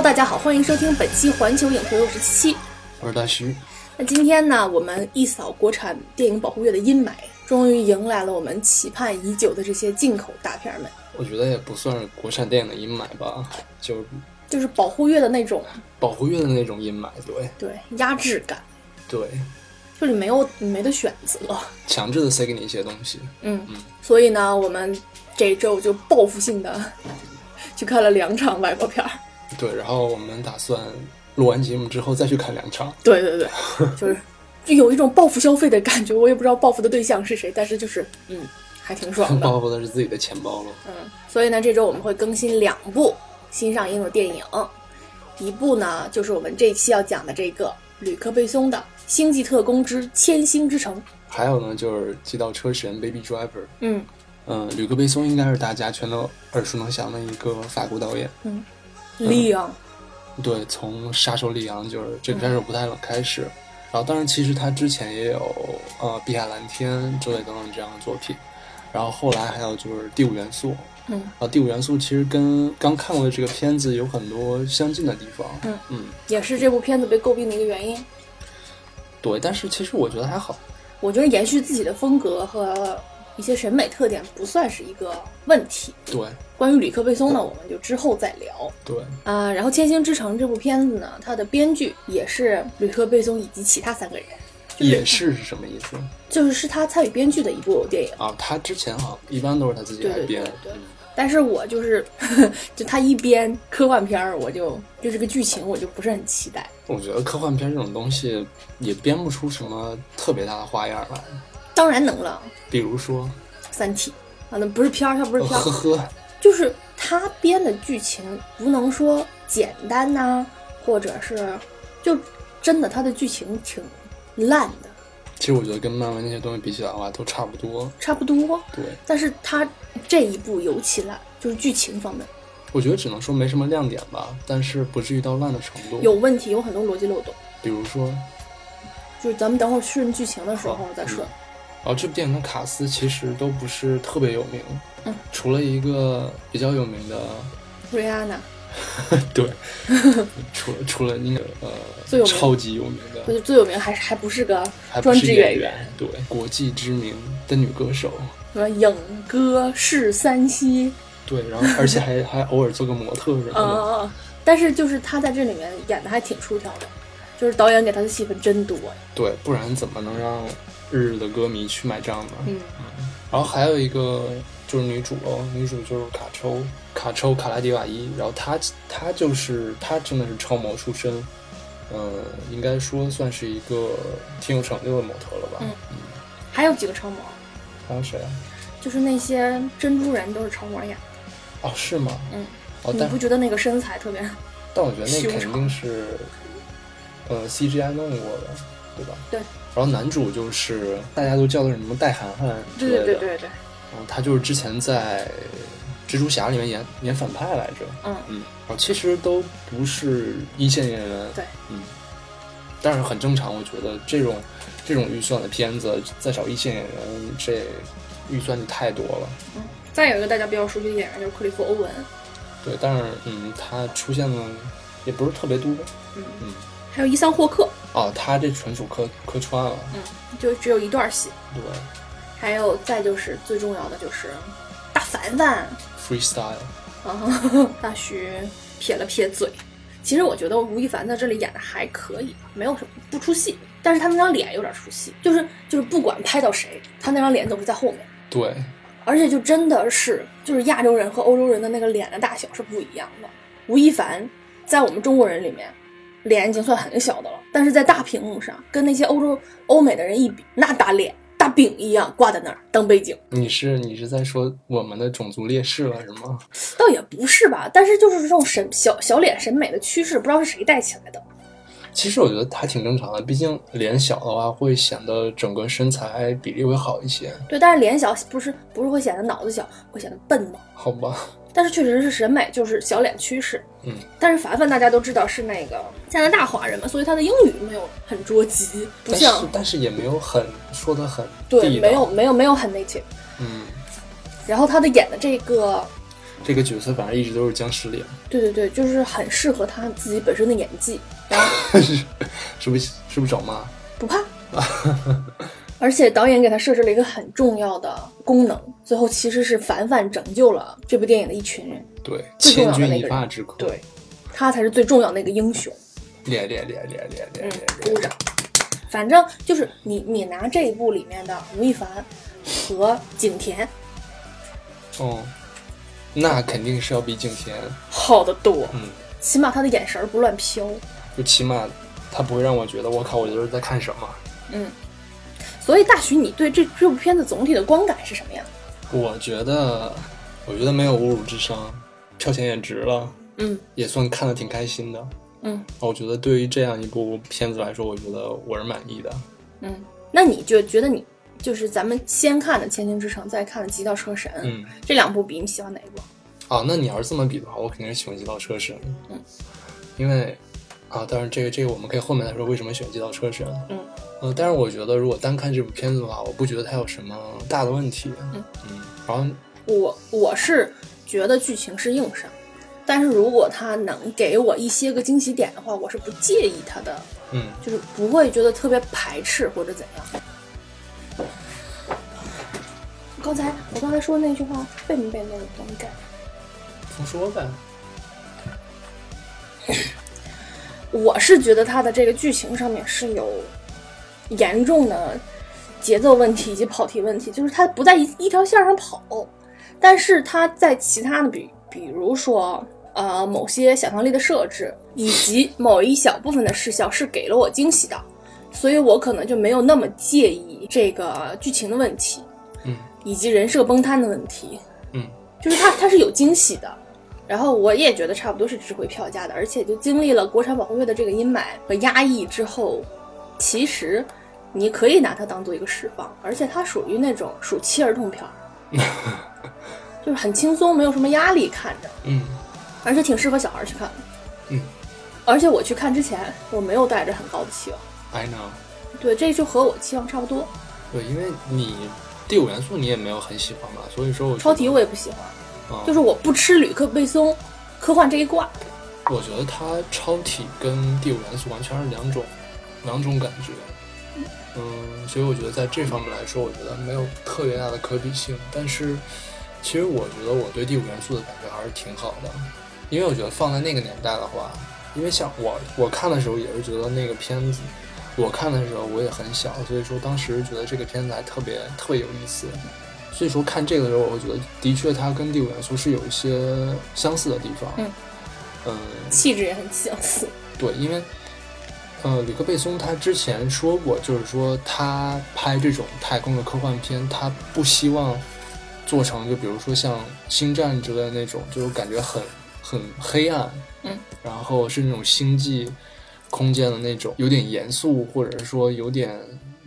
Hello，大家好，欢迎收听本期环球影评，我是七七。我是大徐。那今天呢，我们一扫国产电影保护月的阴霾，终于迎来了我们期盼已久的这些进口大片们。我觉得也不算是国产电影的阴霾吧，就就是保护月的那种保护月的那种阴霾，对对压制感，对，就是你没有你没得选择，强制的塞给你一些东西。嗯，所以呢，我们这周就报复性的去看了两场外国片儿。对，然后我们打算录完节目之后再去看两场。对对对，就是就有一种报复消费的感觉。我也不知道报复的对象是谁，但是就是嗯，还挺爽的。报复的是自己的钱包了。嗯，所以呢，这周我们会更新两部新上映的电影，一部呢就是我们这期要讲的这个吕克·贝松的《星际特工之千星之城》，还有呢就是《极道车神》（Baby Driver）。嗯嗯，吕克·贝松应该是大家全都耳熟能详的一个法国导演。嗯，利昂。对，从杀手利昂就是这个杀手不太冷开始，然后当然其实他之前也有呃碧海蓝天之类等等这样的作品，然后后来还有就是第五元素，嗯，啊第五元素其实跟刚看过的这个片子有很多相近的地方，嗯。嗯，也是这部片子被诟病的一个原因。对，但是其实我觉得还好，我觉得延续自己的风格和一些审美特点不算是一个问题。对，关于吕克·贝松呢，我们就之后再聊。对，啊，然后《千星之城》这部片子呢，它的编剧也是吕克·贝松以及其他三个人，就是也是是什么意思就是是他参与编剧的一部电影。啊？他之前好像一般都是他自己对对来编，对对。但是我就是，就他一编科幻片儿，我就就这个剧情我就不是很期待。我觉得科幻片这种东西也编不出什么特别大的花样来，当然能了，比如说，《三体》啊，那不是片儿，它不是片儿，呵呵，就是他编的剧情不能说简单呐、或者是就真的他的剧情挺烂的，其实我觉得跟漫威那些东西比起来的话，都差不多。差不多。对，但是他这一部尤其烂，就是剧情方面我觉得只能说没什么亮点吧，但是不至于到烂的程度。有问题，有很多逻辑漏洞。比如说，就是咱们等会儿顺剧情的时候再说。然后这部电影的卡斯其实都不是特别有名，嗯，除了一个比较有名的，瑞安娜，对，除了除了那个呃最有超级有名的，就是最有名还是还不是个专职是演员，对，国际知名的女歌手，什么影歌是三栖，对，然后而且还还偶尔做个模特什么啊的！但是就是她在这里面演的还挺出挑的，就是导演给他的戏份真多呀。对，不然怎么能让日日的歌迷去买账呢？嗯，然后还有一个就是女主喽，女主就是卡抽卡抽卡拉迪瓦伊，然后她她就是她真的是超模出身，呃，应该说算是一个挺有成就的模特了吧？嗯还有几个超模，还有谁啊？就是那些珍珠人都是超模演的。哦，是吗？嗯，哦，你不觉得那个身材特别？但我觉得那肯定是呃 CGI 弄过的，对吧？对。然后男主就是大家都叫他什么戴涵涵之对类的，对对对对，然后他就是之前在蜘蛛侠里面演演反派来着，嗯。嗯，然后其实都不是一线演员，对，嗯，但是很正常，我觉得这种这种预算的片子再找一线演员，这预算就太多了，嗯。再有一个大家比较熟悉的演员就是克里夫·欧文，对，但是嗯，他出现的也不是特别多，嗯。嗯，还有伊桑·霍克，哦，他这纯属客客串了，嗯，就只有一段戏。对还有再就是最重要的就是大凡凡，，freestyle，啊，大徐撇了撇嘴。其实我觉得吴亦凡在这里演的还可以，没有什么不出戏，但是他那张脸有点出戏，就是就是不管拍到谁，他那张脸总是在后面，对，而且就真的是就是亚洲人和欧洲人的那个脸的大小是不一样的。吴亦凡在我们中国人里面脸已经算很小的了，但是在大屏幕上跟那些欧洲欧美的人一比，那大脸大饼一样挂在那儿当背景。你是你是在说我们的种族劣势了是吗？倒也不是吧，但是就是这种审小小脸审美的趋势，不知道是谁带起来的。其实我觉得还挺正常的，毕竟脸小的话会显得整个身材比例会好一些，对，但是脸小不是不是会显得脑子小，会显得笨吗？好吧？但是确实是审美，就是小脸趋势。嗯，但是凡凡大家都知道是那个加拿大华人嘛，所以他的英语没有很捉急，不像但是也没有很说的很对没有没有没有很 native。嗯然后他的演的这个这个角色反正一直都是僵尸脸，对对对，就是很适合他自己本身的演技，然后 是不是？是不是找骂？不怕。而且导演给他设置了一个很重要的功能，最后其实是凡凡拯救了这部电影的一群人。对，千钧一发之刻。对，他才是最重要的那个英雄。练练练练练练嗯练，鼓掌。反正就是你，你拿这一部里面的吴亦凡和景甜哦，那肯定是要比景甜，好得多，嗯，起码他的眼神儿不乱飘。就起码他不会让我觉得我靠，我这是在看什么。嗯，所以大徐，你对这这部片子总体的观感是什么样？我觉得，我觉得没有侮辱智商，票钱也值了，嗯也算看得挺开心的。嗯我觉得对于这样一部片子来说，我觉得我是满意的。嗯，那你就觉得你就是咱们先看的《千星之城》，再看的《极道车神》，嗯，这两部比你喜欢哪一部？啊，那你要是这么比的话，我肯定是喜欢《极道车神》。嗯，因为啊，当然这个这个我们可以后面来说为什么选《这道车神》。嗯呃，但是我觉得如果单看这部片子的话，我不觉得它有什么大的问题。嗯嗯然后我我是觉得剧情是硬伤，但是如果他能给我一些个惊喜点的话，我是不介意他的嗯，就是不会觉得特别排斥或者怎样。刚才我刚才说那句话被没被那个东西改？重说呗。我是觉得它的这个剧情上面是有严重的节奏问题以及跑题问题，就是它不在一一条线上跑，但是它在其他的比比如说呃某些想象力的设置以及某一小部分的视效是给了我惊喜的，所以我可能就没有那么介意这个剧情的问题，嗯，以及人设崩塌的问题，嗯，就是它它是有惊喜的。然后我也觉得差不多是值回票价的，而且就经历了国产保护月的这个阴霾和压抑之后，其实你可以拿它当做一个释放，而且它属于那种暑期儿童片儿，就是很轻松，没有什么压力看着，嗯而且挺适合小孩去看的。嗯而且我去看之前，我没有带着很高的期望，，I know。对，这就和我期望差不多。对，因为你第五元素你也没有很喜欢嘛，所以说我超体我也不喜欢，啊就是我不吃吕克贝松科幻这一挂。我觉得它超体跟第五元素完全是两种两种感觉，嗯，所以我觉得在这方面来说，我觉得没有特别大的可比性。但是，其实我觉得我对第五元素的感觉还是挺好的，因为我觉得放在那个年代的话，因为像我我看的时候也是觉得那个片子，我看的时候我也很小，所以说当时觉得这个片子还特别特别有意思。所以说看这个的时候，我觉得的确它跟第五元素是有一些相似的地方。嗯嗯，气质也很相似。对，因为呃，吕克贝松他之前说过，就是说他拍这种太空的科幻片，他不希望做成就比如说像《星战》之类的那种，就是感觉很很黑暗，嗯，然后是那种星际空间的那种有点严肃，或者是说有点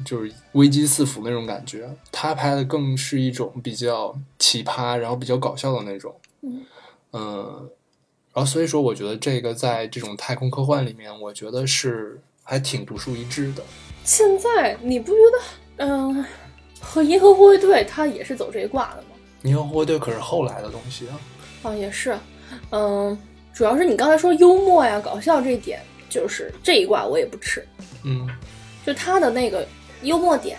就是危机四伏那种感觉。他拍的更是一种比较奇葩，然后比较搞笑的那种，嗯呃然后所以说，我觉得这个在这种太空科幻里面，我觉得是还挺独树一帜的。现在你不觉得，嗯、和银河护卫队它也是走这一挂的吗？银河护卫队可是后来的东西啊。啊，也是，嗯，主要是你刚才说幽默呀、搞笑这一点，就是这一挂我也不吃。嗯就他的那个幽默点，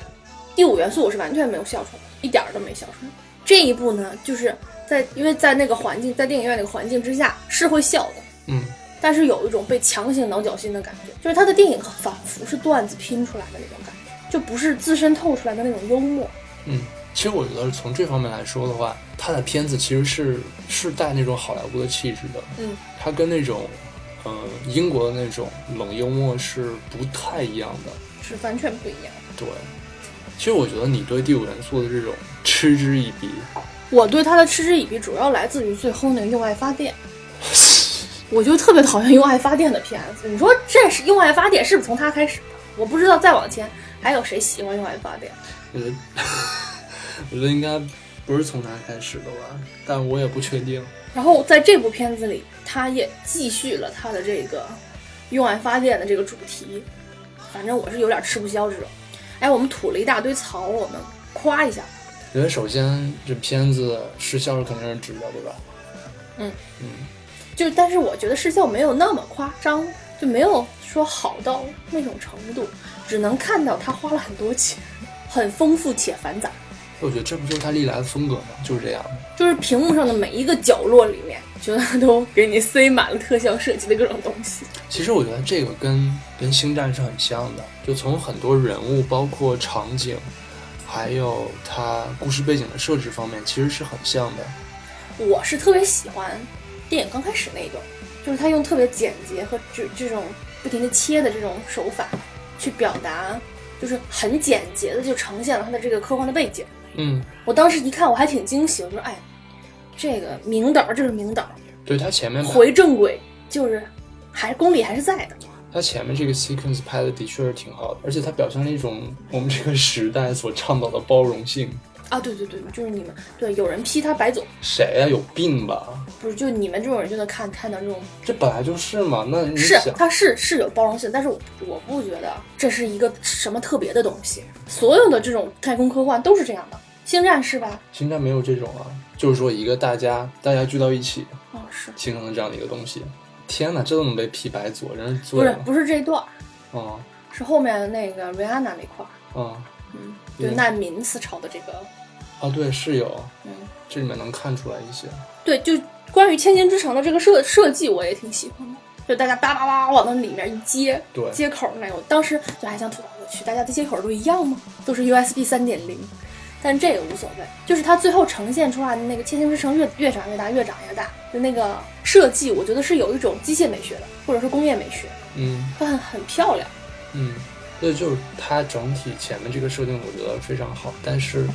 第五元素我是完全没有笑出来，一点儿都没笑出来。这一部呢，就是在因为在那个环境，在电影院那个环境之下是会笑的，嗯但是有一种被强行挠脚心的感觉，就是他的电影仿佛是段子拼出来的那种感觉，就不是自身透出来的那种幽默。嗯，其实我觉得从这方面来说的话，他的片子其实是是带那种好莱坞的气质的。嗯，他跟那种呃英国的那种冷幽默是不太一样的。是完全不一样。对，其实我觉得你对第五元素的这种嗤之以鼻，我对他的嗤之以鼻，主要来自于最后那个用爱发电，我就特别讨厌用爱发电的片子。你说这是用爱发电是不是从他开始的？我不知道再往前还有谁喜欢用爱发电。我觉得我觉得应该不是从他开始的吧，但我也不确定。然后在这部片子里，他也继续了他的这个用爱发电的这个主题。反正我是有点吃不消这种。哎，我们吐了一大堆槽，我们夸一下。因为首先这片子失效是肯定是值的，对吧？嗯嗯，就但是我觉得失效没有那么夸张，就没有说好到那种程度，只能看到他花了很多钱，很丰富且繁杂。我觉得这不就是他历来的风格吗？就是这样的。就是屏幕上的每一个角落里面，觉得都给你塞满了特效设计的各种东西。其实我觉得这个跟跟星战是很像的，就从很多人物，包括场景，还有它故事背景的设置方面，其实是很像的。我是特别喜欢电影刚开始那一段，就是他用特别简洁和这这种不停的切的这种手法，去表达，就是很简洁的就呈现了他的这个科幻的背景。嗯，我当时一看，我还挺惊喜，我说：“哎，这个明导，这是明导，对他前面回正轨，就是还是功力还是在的。他前面这个 sequence 拍的的确是挺好的，而且他表现了一种我们这个时代所倡导的包容性。啊，对对对，就是你们对有人批他白走，谁呀、有病吧？不是就你们这种人就能看看到这种这本来就是嘛。那你是想，它是是有包容性，但是我我不觉得这是一个什么特别的东西。所有的这种太空科幻都是这样的，星战是吧？星战没有这种啊，就是说一个大家大家聚到一起哦，是形成的这样的一个东西。天哪，这都能被批白左，真是不是了。不是这一段儿，啊是后面那个瑞安娜那块儿，啊嗯，就对难民思潮的这个，啊！对，是有，嗯，这里面能看出来一些。对，就关于千金之城的这个设设计，我也挺喜欢的。就大家叭叭叭往那里面一接，对接口那种，当时就还想吐槽我去，大家的接口都一样吗？都是 USB 三点零，但这个无所谓，就是它最后呈现出来的那个千年之城越越长越大，越长越大的那个设计，我觉得是有一种机械美学的，或者是工业美学，嗯它很很漂亮。嗯，所以，就是它整体前面这个设定，我觉得非常好，但是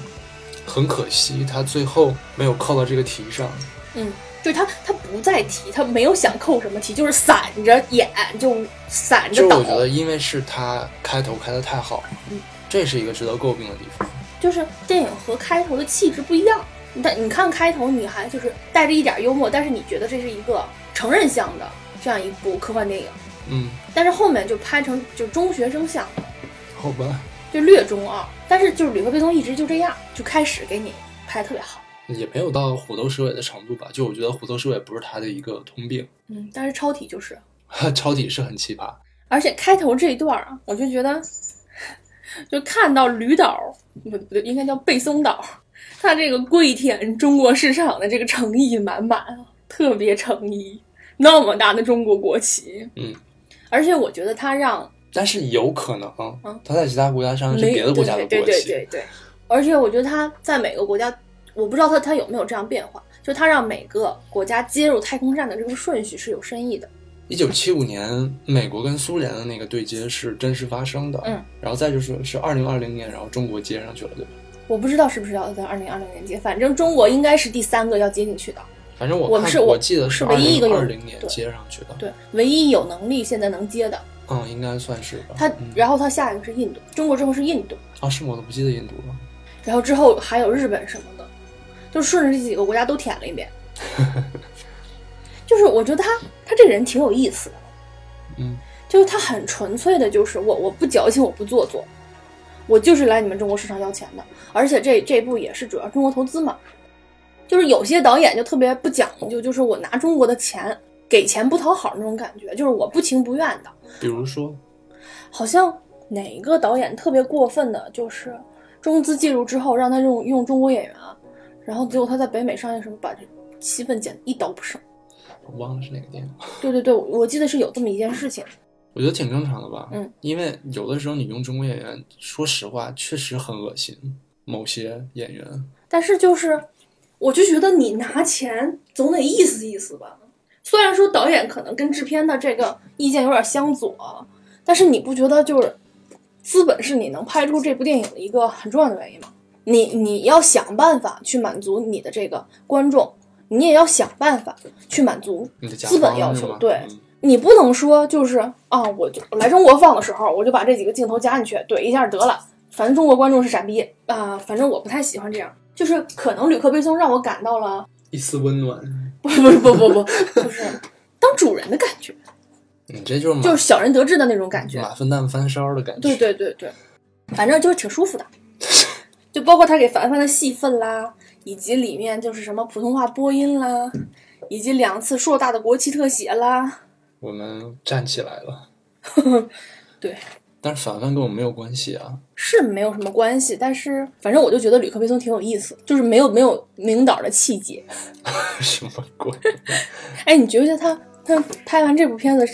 很可惜，它最后没有扣到这个题上。嗯，就是他他不再提，他没有想扣什么题，就是散着演，就散着倒就是我。觉得，因为是它开头开的太好了，嗯这是一个值得诟病的地方。就是电影和开头的气质不一样。但你看开头，你还就是带着一点幽默，但是你觉得这是一个成人向的这样一部科幻电影，嗯，但是后面就拍成就中学生向的，好吧，就略中二。但是就是吕克贝松一直就这样，就开始给你拍得特别好。也没有到虎头蛇尾的程度吧。就我觉得虎头蛇尾不是他的一个通病，嗯，但是超体就是，超体是很奇葩。而且开头这一段啊，我就觉得，就看到吕岛不不对，应该叫贝松岛，它这个跪舔中国市场的这个诚意满满啊，特别诚意，那么大的中国国旗，嗯，而且我觉得他让但是有可能嗯，他在其他国家上是没别的国家的国旗。对对对对，而且我觉得他在每个国家，我不知道他他有没有这样变化，就他让每个国家接入太空站的这个顺序是有深意的。一九七五年，美国跟苏联的那个对接是真实发生的，嗯，然后再就是是二零二零年，然后中国接上去了，对吧？我不知道是不是要在二零二零年接，反正中国应该是第三个要接进去的。反正我看我们是我记得是二唯一一个有零二零年接上去的，对，唯一有能力现在能接的，嗯，应该算是吧。他，嗯、然后他下一个是印度，中国之后是印度，啊，是吗？我都不记得印度了。然后之后还有日本什么的，就顺着这几个国家都舔了一遍。就是我觉得他他这个人挺有意思的，嗯，就是他很纯粹的，就是我我不矫情，我不做作，我就是来你们中国市场要钱的，而且这这部也是主要中国投资嘛，就是有些导演就特别不讲究，就是我拿中国的钱给钱不讨好那种感觉，就是我不情不愿的。比如说，好像哪一个导演特别过分的，就是中资介入之后让他用用中国演员，然后结果他在北美上映时候把这戏份剪得一刀不剩。我忘了是哪个电影，对对对，我记得是有这么一件事情。我觉得挺正常的吧。嗯，因为有的时候你用中国演员，说实话确实很恶心，某些演员。但是就是，我就觉得你拿钱总得意思意思吧。虽然说导演可能跟制片的这个意见有点相左，但是你不觉得就是资本是你能拍出这部电影的一个很重要的原因吗？你你要想办法去满足你的这个观众，你也要想办法去满足资本要求对嗯你不能说就是啊，我就来中国放的时候，我就把这几个镜头加进去，怼一下得了。反正中国观众是傻逼啊、反正我不太喜欢这样。就是可能吕克贝松让我感到了一丝温暖。不不不不不，就是当主人的感觉，你这就是就是小人得志的那种感觉。马粪蛋翻烧的感觉。对对对对，反正就是挺舒服的。就包括他给凡凡的戏份啦，以及里面就是什么普通话播音啦，以及两次硕大的国旗特写啦。我们站起来了。对，但是反问跟我们没有关系啊。是没有什么关系，但是反正我就觉得吕克贝松挺有意思，就是没有没有领导的气节。什么鬼？哎，你觉不觉得他他拍完这部片子，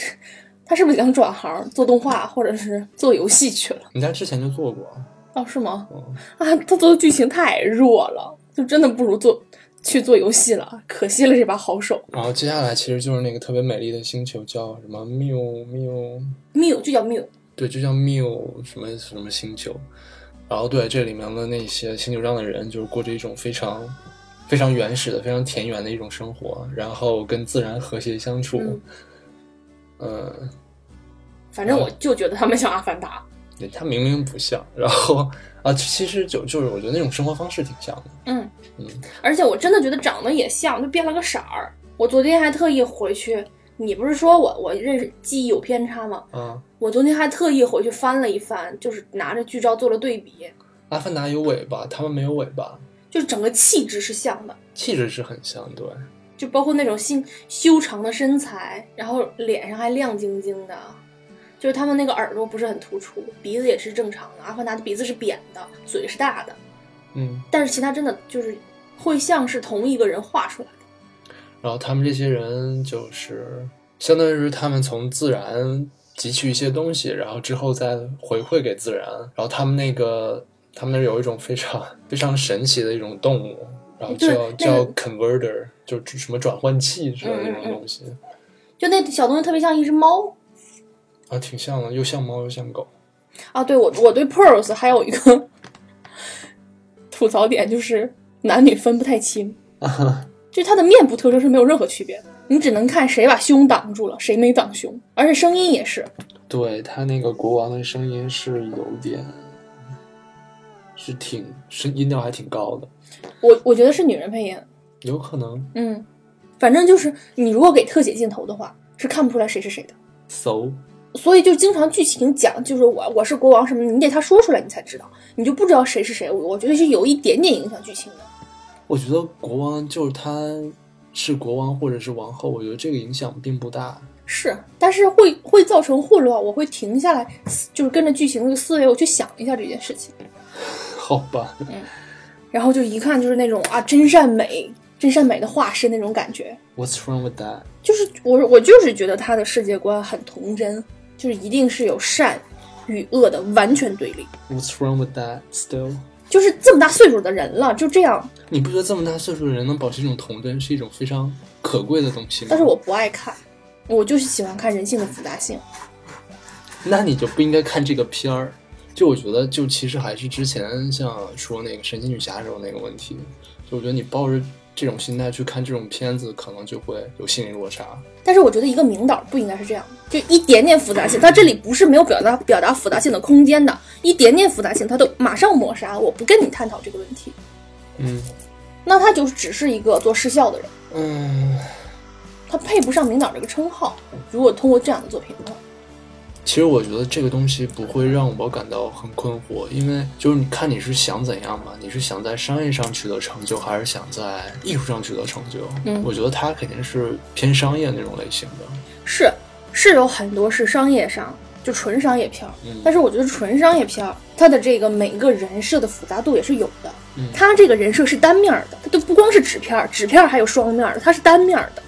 他是不是想转行做动画或者是做游戏去了？人家之前就做过。哦，是吗？嗯啊，他做的剧情太弱了，就真的不如做去做游戏了，可惜了这把好手。然后接下来其实就是那个特别美丽的星球，叫什么缪缪，缪就叫缪，对，就叫缪什么什么星球。然后对这里面的那些星球上的人，就是过着一种非常非常原始的、非常田园的一种生活，然后跟自然和谐相处。嗯呃，反正我就觉得他们像阿凡达。对他明明不像，然后啊，其实就就是我觉得那种生活方式挺像的。嗯嗯，而且我真的觉得长得也像，就变了个色儿。我昨天还特意回去，你不是说我我认识记忆有偏差吗？啊，我昨天还特意回去翻了一翻，就是拿着剧照做了对比，阿凡达有尾巴，他们没有尾巴，就是整个气质是像的，气质是很像，对。就包括那种心修长的身材，然后脸上还亮晶晶的，就是他们那个耳朵不是很突出，鼻子也是正常的。阿凡达的鼻子是扁的，嘴是大的，嗯，但是其他真的就是会像是同一个人画出来的。然后他们这些人就是相当于是他们从自然汲取一些东西，然后之后再回馈给自然。然后他们那个他们那儿有一种非常非常神奇的一种动物，然后叫叫 converter，就是什么转换器之类的那种嗯嗯嗯东西、就那小东西特别像一只猫啊，挺像的，又像猫又像狗。啊！对我我对 Pearls 还有一个吐槽点，就是男女分不太清，就他的面部特征是没有任何区别的，你只能看谁把胸挡住了，谁没挡胸，而且声音也是。对他那个国王的声音是有点，是挺声音调还挺高的，我我觉得是女人配音，有可能嗯，反正就是你如果给特写镜头的话，是看不出来谁是谁的。so 所以就经常剧情讲，就是我我是国王什么的，你得他说出来你才知道，你就不知道谁是谁。我我觉得是有一点点影响剧情的。我觉得国王就是他是国王或者是王后，我觉得这个影响并不大。是，但是会会造成混乱，我会停下来，就是跟着剧情的思维，我去想一下这件事情，好吧，然后就一看就是那种啊真善美，真善美的化身那种感觉。What's wrong with that？就是我我就是觉得他的世界观很童真，就是一定是有善与恶的完全对立。What's wrong with that? Still，就是这么大岁数的人了，就这样，你不觉得这么大岁数的人能保持一种童真是一种非常可贵的东西吗？但是我不爱看，我就是喜欢看人性的复杂性。那你就不应该看这个片儿。就我觉得，就其实还是之前像说那个神奇女侠时候那个问题，就我觉得你抱着这种心态去看这种片子，可能就会有心理落差。但是我觉得一个名导不应该是这样，就一点点复杂性，他这里不是没有表达表达复杂性的空间的，一点点复杂性他都马上抹杀，我不跟你探讨这个问题，嗯那他就只是一个做视效的人，嗯，他配不上名导这个称号。如果通过这样的作品的话，其实我觉得这个东西不会让我感到很困惑，因为就是你看你是想怎样嘛？你是想在商业上取得成就，还是想在艺术上取得成就？嗯我觉得它肯定是偏商业那种类型的。是是有很多是商业上就纯商业片儿，嗯但是我觉得纯商业片儿它的这个每一个人设的复杂度也是有的。嗯它这个人设是单面儿的，它都不光是纸片儿，纸片儿还有双面儿的，它是单面儿的。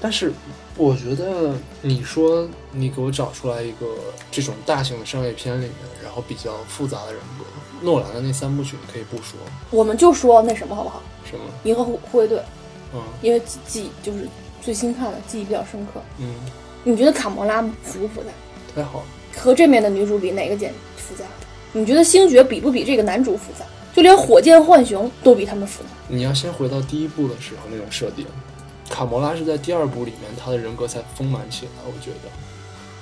但是我觉得你说你给我找出来一个这种大型的商业片里面，然后比较复杂的人格，诺兰的那三部曲你可以不说，我们就说那什么好不好？什么？银河护护卫队，嗯因为记记就是最新看的，记忆比较深刻。嗯，你觉得卡魔拉复不复杂？太好了。和这面的女主比，哪个简复杂？你觉得星爵比不比这个男主复杂？就连火箭浣熊都比他们复杂。你要先回到第一部的时候那种设定，卡魔拉是在第二部里面他的人格才丰满起来，我觉得。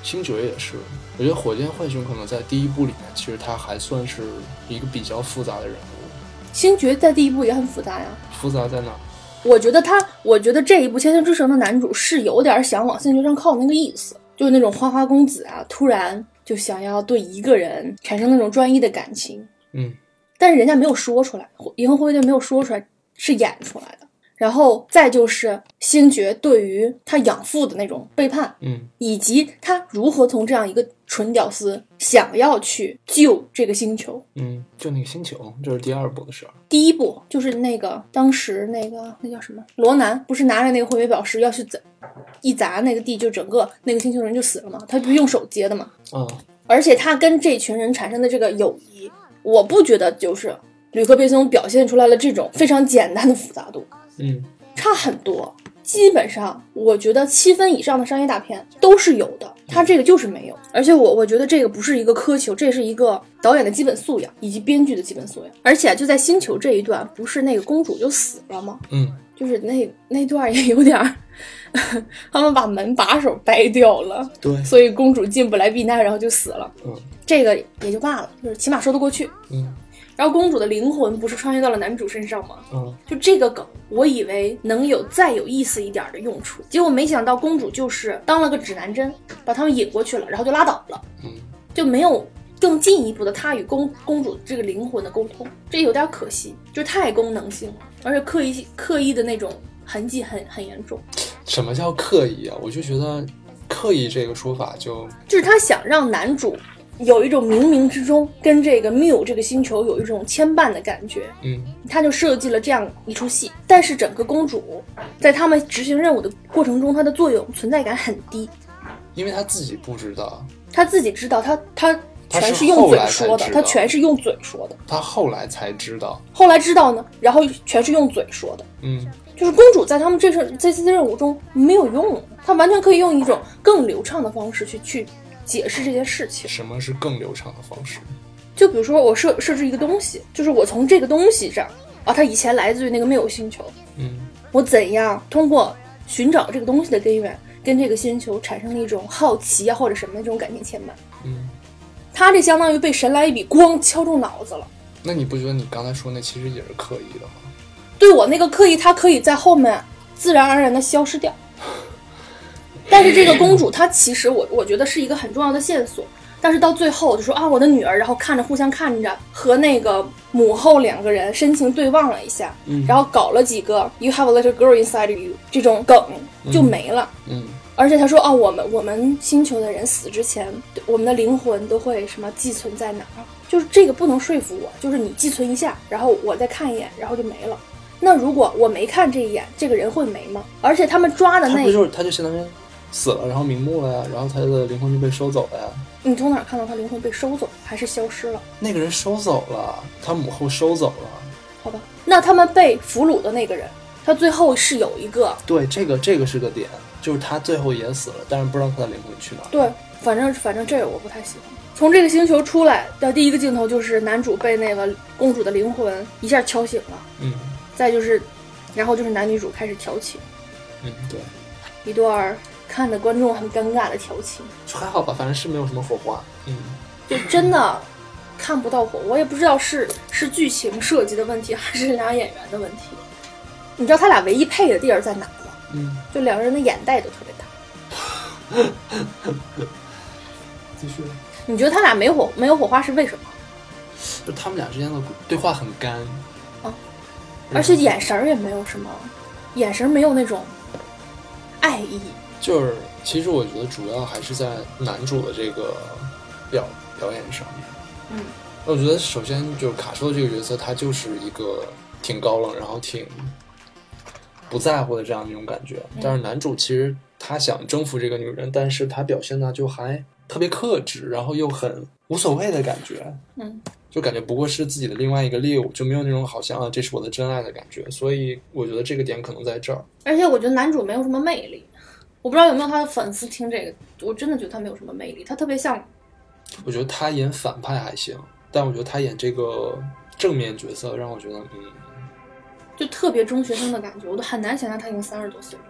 星爵也是，我觉得火箭浣熊可能在第一部里面，其实他还算是一个比较复杂的人物。星爵在第一部也很复杂呀。复杂在哪？我觉得他，我觉得这一部《千星之城》的男主是有点想往星爵上靠那个意思，就是那种花花公子啊，突然就想要对一个人产生那种专一的感情，嗯，但是人家没有说出来，《银河护卫队》没有说出来，是演出来的。然后再就是星爵对于他养父的那种背叛，嗯以及他如何从这样一个纯屌丝想要去救这个星球。嗯，就那个星球，这是第二部的事儿。第一步就是那个当时那个那叫什么罗南，不是拿着那个毁灭宝石要去砸，一砸那个地，就整个那个星球人就死了嘛。他不是用手接的嘛？啊，而且他跟这群人产生的这个友谊，我不觉得就是吕克贝松表现出来了这种非常简单的复杂度，嗯差很多。基本上，我觉得七分以上的商业大片都是有的，它这个就是没有。而且我我觉得这个不是一个苛求，这是一个导演的基本素养以及编剧的基本素养。而且就在星球这一段，不是那个公主就死了吗？嗯就是那那段也有点儿，他们把门把手掰掉了，对，所以公主进不来避难，然后就死了。嗯这个也就罢了，就是起码说得过去。嗯然后公主的灵魂不是穿越到了男主身上吗？嗯就这个梗，我以为能有再有意思一点的用处，结果没想到公主就是当了个指南针，把他们引过去了，然后就拉倒了，嗯，就没有更进一步的他与公公主这个灵魂的沟通，这有点可惜，就是太功能性了，而且刻意刻意的那种痕迹很很严重，什么叫刻意啊？我就觉得刻意这个说法就就是他想让男主。有一种冥冥之中跟这个缪这个星球有一种牵绊的感觉，嗯他就设计了这样一出戏，但是整个公主在他们执行任务的过程中，她的作用存在感很低。因为她自己不知道，她自己知道，她她全是用嘴说的，她全是用嘴说的。他后来才知道。后来知道呢，然后全是用嘴说的。嗯就是公主在他们这次这次任务中没有用，她完全可以用一种更流畅的方式去去解释这件事情。什么是更流畅的方式？就比如说我设设置一个东西，就是我从这个东西上啊，它以前来自于那个没有星球，嗯我怎样通过寻找这个东西的根源，跟这个星球产生了一种好奇啊或者什么的这种感情牵绊。嗯，他这相当于被神来一笔咣敲中脑子了。那你不觉得你刚才说那其实也是刻意的吗？对我那个刻意，它可以在后面自然而然的消失掉。但是这个公主，她其实我我觉得是一个很重要的线索。但是到最后就说啊，我的女儿，然后看着互相看着，和那个母后两个人深情对望了一下，嗯然后搞了几个 “you have a little girl inside you” 这种梗就没了。嗯而且他说哦，我们我们星球的人死之前，我们的灵魂都会什么寄存在哪儿？就是这个不能说服我，就是你寄存一下，然后我再看一眼，然后就没了。那如果我没看这一眼，这个人会没吗？而且他们抓的那他不，就是他就相当于死了，然后瞑目了呀，然后他的灵魂就被收走了呀。你从哪儿看到他灵魂被收走还是消失了？那个人收走了，他母后收走了。好吧，那他们被俘虏的那个人，他最后是有一个对，这个这个是个点，就是他最后也死了，但是不知道他的灵魂去哪儿。对，反正反正这个我不太喜欢。从这个星球出来的第一个镜头就是男主被那个公主的灵魂一下敲醒了。嗯再就是，然后就是男女主开始调情，嗯，对，一段儿看的观众很尴尬的调情，就还好吧，反正是没有什么火花。嗯，就真的看不到火。我也不知道是是剧情设计的问题，还是俩演员的问题。你知道他俩唯一配的地儿在哪吗？嗯，就两个人的眼袋都特别大。继续。你觉得他俩没火没有火花是为什么？就他们俩之间的对话很干啊，而且眼神儿也没有什么，眼神儿没有那种爱意。就是其实我觉得主要还是在男主的这个表表演上面。嗯，我觉得首先就是卡丘的这个角色，他就是一个挺高冷，然后挺不在乎的这样一种感觉。但是男主其实他想征服这个女人，但是他表现的就还特别克制，然后又很无所谓的感觉。嗯，就感觉不过是自己的另外一个猎物，就没有那种好像啊这是我的真爱的感觉。所以我觉得这个点可能在这儿。而且我觉得男主没有什么魅力。我不知道有没有他的粉丝听这个，我真的觉得他没有什么魅力。他特别像我觉得他演反派还行，但我觉得他演这个正面角色让我觉得，嗯，就特别中学生的感觉，我都很难想象他已经三十多岁了。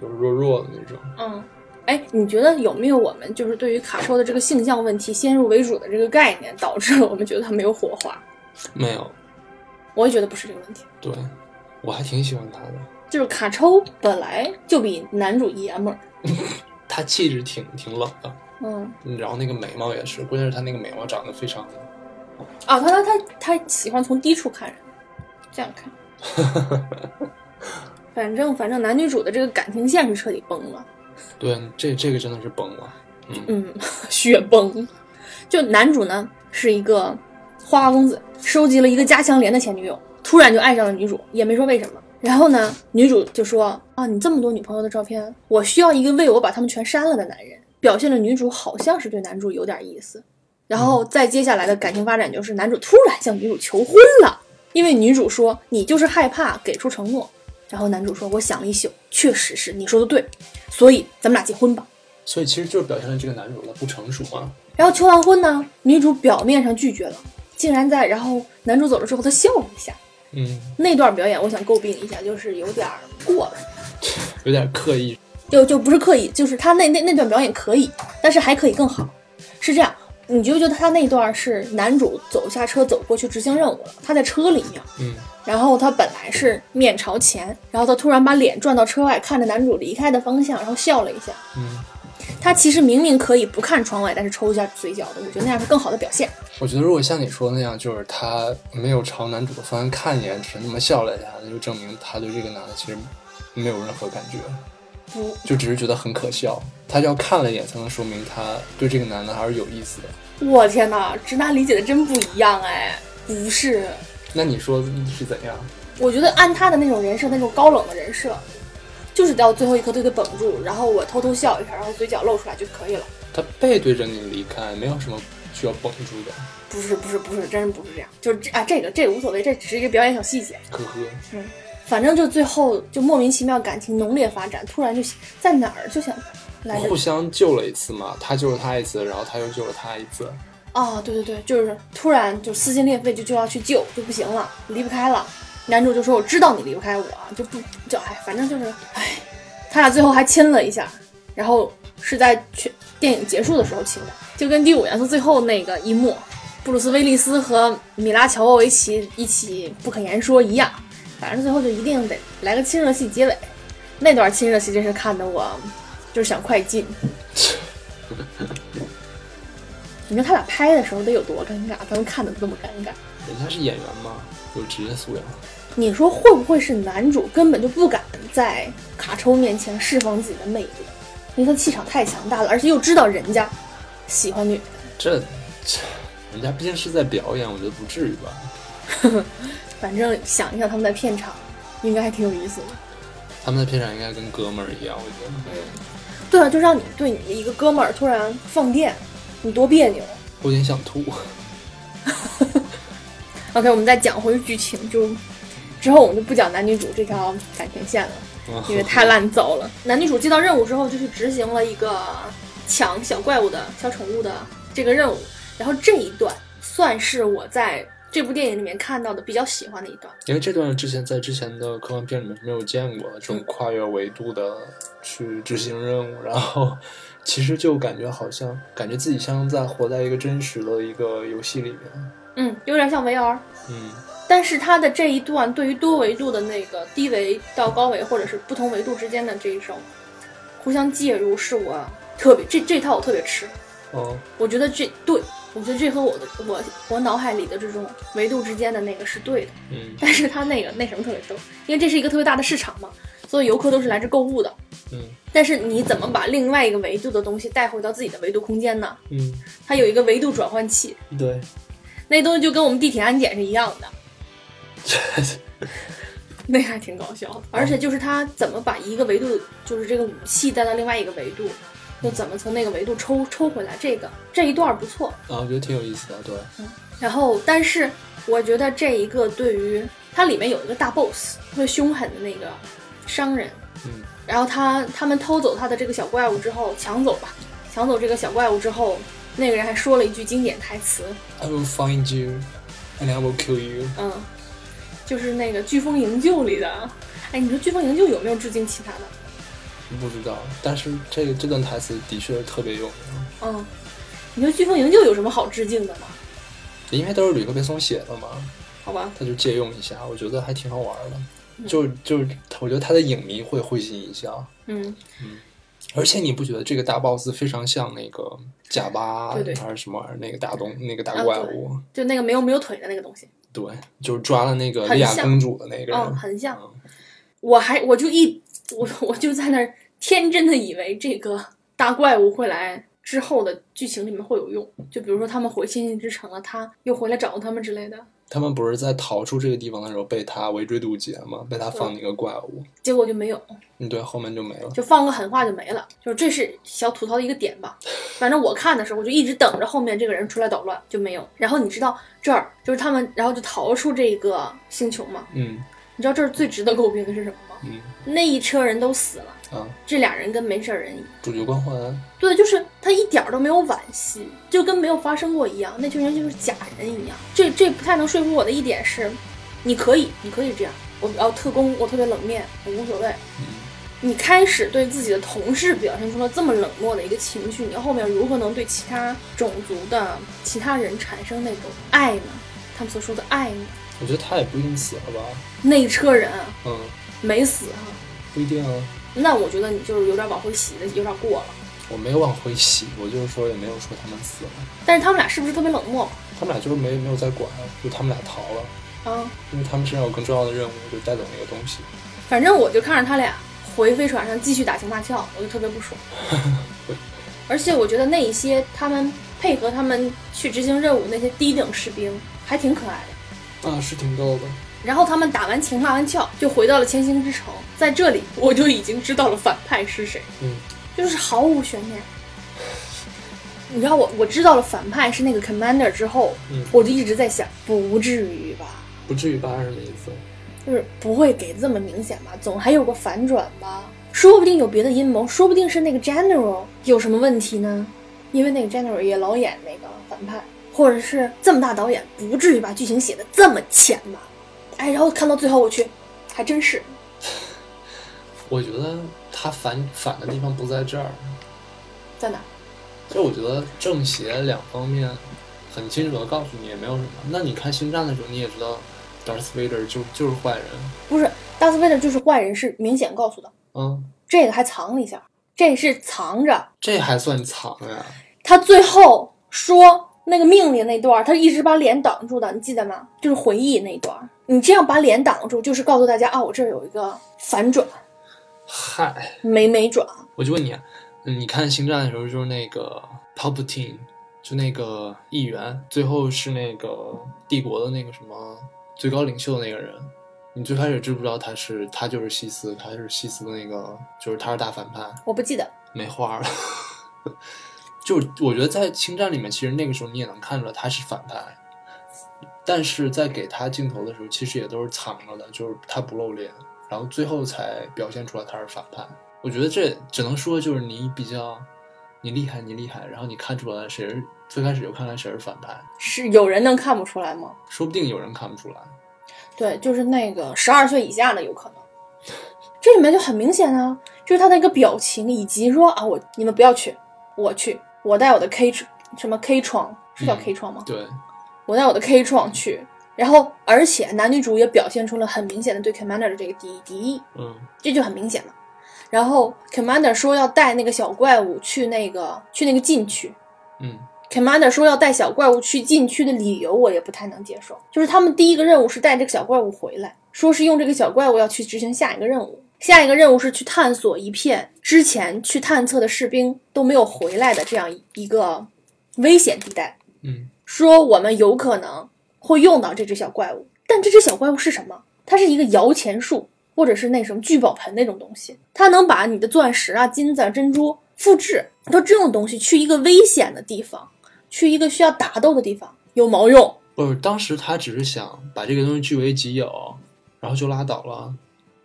就是弱弱的那种。嗯，哎，你觉得有没有我们就是对于卡车的这个性向问题先入为主的这个概念，导致了我们觉得他没有火花？没有，我也觉得不是这个问题，对我还挺喜欢他的，就是卡抽本来就比男主爷们儿。他气质挺挺冷的，嗯，然后那个眉毛也是，关键是他那个眉毛长得非常，啊，他他他他喜欢从低处看人，这样看。反反正反正男女主的这个感情线是彻底崩了，对，这这个真的是崩了。嗯嗯，雪崩。就男主呢是一个花花公子，收集了一个加强连的前女友，突然就爱上了女主，也没说为什么。然后呢，女主就说啊，你这么多女朋友的照片，我需要一个为我把他们全删了的男人。表现了女主好像是对男主有点意思。然后再接下来的感情发展就是男主突然向女主求婚了，因为女主说你就是害怕给出承诺。然后男主说我想了一宿，确实是你说的对，所以咱们俩结婚吧。所以其实就是表现了这个男主的不成熟嘛。然后求完婚呢，女主表面上拒绝了，竟然在然后男主走了之后，她笑了一下。嗯，那段表演我想诟病一下，就是有点过了，有点刻意。就就不是刻意，就是他那那那段表演可以，但是还可以更好。是这样，你觉不觉得他那段是男主走下车走过去执行任务了？他在车里面，嗯，然后他本来是面朝前，然后他突然把脸转到车外，看着男主离开的方向，然后笑了一下。嗯，他其实明明可以不看窗外，但是抽一下嘴角的，我觉得那样是更好的表现。我觉得如果像你说的那样，就是他没有朝男主的方向看一眼，只是那么笑了一下，那就证明他对这个男的其实没有任何感觉。不，就只是觉得很可笑。他要看了一眼，才能说明他对这个男的还是有意思的。我天哪，直男理解的真不一样哎！不是，那你说是怎样？我觉得按他的那种人设，那种高冷的人设，就是到最后一刻都得绷住，然后我偷偷笑一下，然后嘴角露出来就可以了。他背对着你离开，没有什么需要绷住的。不是，不是，不是，真不是这样。就是这啊，这个这个无所谓，这只是一个表演小细节。呵呵，嗯。反正就最后就莫名其妙感情浓烈发展，突然就在哪儿就想来互相救了一次嘛，他救了他一次，然后他又救了他一次。哦，对对对，就是突然就撕心裂肺就就要去救就不行了，离不开了。男主就说：“我知道你离不开我，就不就哎，反正就是哎。”他俩最后还亲了一下，然后是在全电影结束的时候亲的，就跟《第五元素》最后那个一幕，布鲁斯威利斯和米拉乔沃维奇一起不可言说一样。反正最后就一定得来个亲热戏结尾，那段亲热戏真是看得我就是想快进。你说他俩拍的时候得有多尴尬，咱们看的这么尴尬。人家是演员嘛，有职业素养。你说会不会是男主根本就不敢在卡抽面前释放自己的魅力，因为他气场太强大了，而且又知道人家喜欢女的。这这，人家毕竟是在表演，我觉得不至于吧。反正想一想，他们在片场应该还挺有意思的。他们在片场应该跟哥们儿一样，我觉得。嗯，对啊，就让你对你的一个哥们儿突然放电，你多别扭。我有点想吐。OK，我们再讲回剧情，就之后我们就不讲男女主这条感情线了，因为太烂糟了。男女主接到任务之后，就去执行了一个抢小怪物的小宠物的这个任务，然后这一段算是我在。这部电影里面看到的比较喜欢的一段，因为这段之前在之前的科幻片里面是没有见过这种跨越维度的去执行任务，然后其实就感觉好像感觉自己像在活在一个真实的一个游戏里面，嗯，有点像 VR，嗯，但是它的这一段对于多维度的那个低维到高维或者是不同维度之间的这一种互相介入，是我特别这这套我特别吃，哦，我觉得这对。我觉得这和我的我我脑海里的这种维度之间的那个是对的，嗯，但是它那个那什么特别逗，因为这是一个特别大的市场嘛，所有游客都是来这购物的，嗯，但是你怎么把另外一个维度的东西带回到自己的维度空间呢？嗯，它有一个维度转换器，对，那东西就跟我们地铁安检是一样的，那还挺搞笑的，而且就是他怎么把一个维度，就是这个武器带到另外一个维度。又怎么从那个维度抽抽回来？这个这一段不错啊，我觉得挺有意思的，对。嗯，然后但是我觉得这一个对于它里面有一个大 boss，特别凶狠的那个商人，嗯，然后他他们偷走他的这个小怪物之后，抢走吧，抢走这个小怪物之后，那个人还说了一句经典台词：“I will find you and I will kill you。”嗯，就是那个《飓风营救》里的。哎，你说《飓风营救》有没有致敬其他的？不知道，但是这个这段台词的确特别有名。嗯，你说《飓风营救》有什么好致敬的吗？因为都是吕克贝松写的嘛。好吧。他就借用一下，我觉得还挺好玩的。就就我觉得他的影迷会会心一笑。嗯嗯。而且你不觉得这个大 boss 非常像那个贾巴还是什么玩意儿那个大东那个大怪物？就那个没有没有腿的那个东西。对，就是抓了那个莉亚公主的那个人。嗯，很像。我还我就一我我就在那儿天真的以为这个大怪物会来之后的剧情里面会有用，就比如说他们回星星之城了，他又回来找他们之类的。他们不是在逃出这个地方的时候被他围追堵截吗？被他放那个怪物，结果就没有，嗯，对，后面就没了。就放个狠话就没了，就是这是小吐槽的一个点吧。反正我看的时候，我就一直等着后面这个人出来捣乱，就没有。然后你知道这儿就是他们，然后就逃出这个星球嘛。嗯你知道这儿最值得诟病的是什么吗？嗯那一车人都死了，啊，这俩人跟没事儿人一样。主角光环，对，就是他一点儿都没有惋惜，就跟没有发生过一样。那群人就是假人一样。这这不太能说服我的一点是，你可以，你可以这样。我要特工，我特别冷面，我无所谓。嗯你开始对自己的同事表现出了这么冷漠的一个情绪，你后面如何能对其他种族的其他人产生那种爱呢？他们所说的爱呢？我觉得他也不一定死了吧？那一车人啊嗯，没死啊，不一定啊。那我觉得你就是有点往回洗的，有点过了。我没有往回洗，我就是说也没有说他们死了，但是他们俩是不是特别冷漠他们俩就是没没有在管，就他们俩逃了，啊？因为他们身上有更重要的任务，就带走那个东西。反正我就看着他俩回飞船上继续打情骂俏，我就特别不爽。而且我觉得那一些他们配合他们去执行任务那些低等士兵还挺可爱的。啊，是挺逗的。然后他们打完情骂完俏，就回到了千星之城。在这里，我就已经知道了反派是谁，嗯，就是毫无悬念。你知道我我知道了反派是那个 commander 之后，嗯我就一直在想，不至于吧？不至于吧？是什么意思？就是不会给这么明显吧？总还有个反转吧？说不定有别的阴谋，说不定是那个 general 有什么问题呢？因为那个 general 也老演那个反派，或者是这么大导演，不至于把剧情写的这么浅吧？哎，然后看到最后，我去，还真是。我觉得他反反的地方不在这儿，在哪？就我觉得正邪两方面很清楚的告诉你，也没有什么。那你看星战的时候，你也知道，Darth Vader 就就是坏人，不是，Darth Vader 就是坏人，是明显告诉的。嗯，这个还藏了一下，这是藏着。这还算藏呀？他最后说那个命令那段，他一直把脸挡住的，你记得吗？就是回忆那段，你这样把脸挡住，就是告诉大家啊，我这儿有一个反转，嗨，没没转。我就问你，啊，你看星战的时候，就是那个 Palpatine，就那个议员，最后是那个帝国的那个什么最高领袖的那个人。你最开始知不知道他是他就是西斯，他是西斯的那个，就是他是大反派。我不记得，没话了。就我觉得在星战里面，其实那个时候你也能看出来他是反派，但是在给他镜头的时候，其实也都是藏着的，就是他不露脸，然后最后才表现出来他是反派。我觉得这只能说就是你比较你厉害，你厉害，然后你看出来谁是最开始就看来谁是反派，是有人能看不出来吗？说不定有人看不出来。对，就是那个十二岁以下的有可能。这里面就很明显啊，就是他那个表情，以及说啊，我你们不要去，我去，我带我的 K 什么 K 窗是叫嗯 K 窗吗？对，我带我的 K 创去，然后而且男女主也表现出了很明显的对 Commander 的这个敌敌意，嗯这就很明显了。然后 Commander 说要带那个小怪物去那个去那个禁区嗯，Commander 说要带小怪物去禁区的理由我也不太能接受，就是他们第一个任务是带这个小怪物回来，说是用这个小怪物要去执行下一个任务，下一个任务是去探索一片之前去探测的士兵都没有回来的这样一个危险地带。嗯说我们有可能会用到这只小怪物，但这只小怪物是什么？它是一个摇钱树，或者是那什么聚宝盆那种东西，它能把你的钻石啊、金子啊、珍珠复制。说这种东西，去一个危险的地方，去一个需要打斗的地方，有毛用？不是，当时他只是想把这个东西据为己有，然后就拉倒了。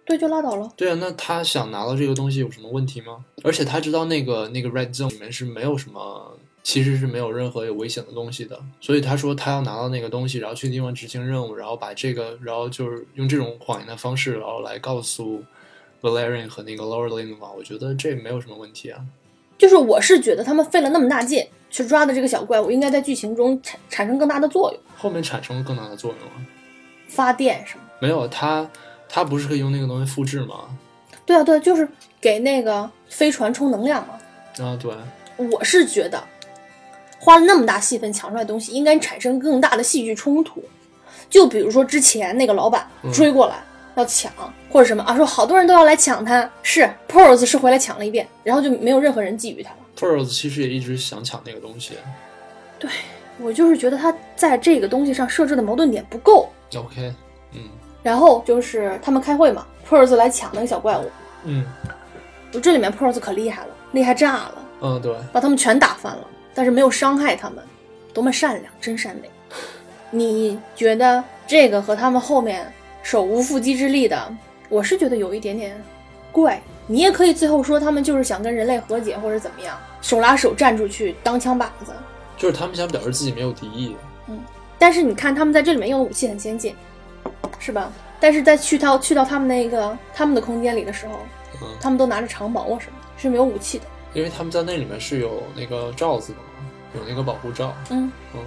对，就拉倒了。对啊，那他想拿到这个东西有什么问题吗？而且他知道那个那个 red zone 里面是没有什么，其实是没有任何有危险的东西的，所以他说他要拿到那个东西，然后去地方执行任务，然后把这个，然后就是用这种谎言的方式，然后来告诉 Valerian 和那个 Laura Linva，我觉得这没有什么问题啊。就是我是觉得他们费了那么大劲去抓的这个小怪物，应该在剧情中产产生更大的作用，后面产生了更大的作用啊？发电什么。没有，他他不是可以用那个东西复制吗？对啊，对啊，就是给那个飞船充能量嘛。啊，对，我是觉得，花了那么大戏份抢出来的东西，应该产生更大的戏剧冲突。就比如说之前那个老板追过来，要抢或者什么啊，说好多人都要来抢他，是 Pearls 是回来抢了一遍，然后就没有任何人觊觎他了。Pearls 其实也一直想抢那个东西。对我就是觉得他在这个东西上设置的矛盾点不够。OK，嗯然后就是他们开会嘛，Pearls 来抢那个小怪物，嗯就这里面 Pearls 可厉害了，厉害炸了，嗯，对，把他们全打翻了，但是没有伤害他们，多么善良，真善美。你觉得这个和他们后面手无缚鸡之力的，我是觉得有一点点怪。你也可以最后说他们就是想跟人类和解或者怎么样，手拉手站出去当枪靶子。就是他们想表示自己没有敌意。嗯但是你看他们在这里面用的武器很先进，是吧？但是在去到去到他们那个他们的空间里的时候，嗯，他们都拿着长矛啊什么的，是没有武器的。因为他们在那里面是有那个罩子的嘛，有那个保护罩。嗯，嗯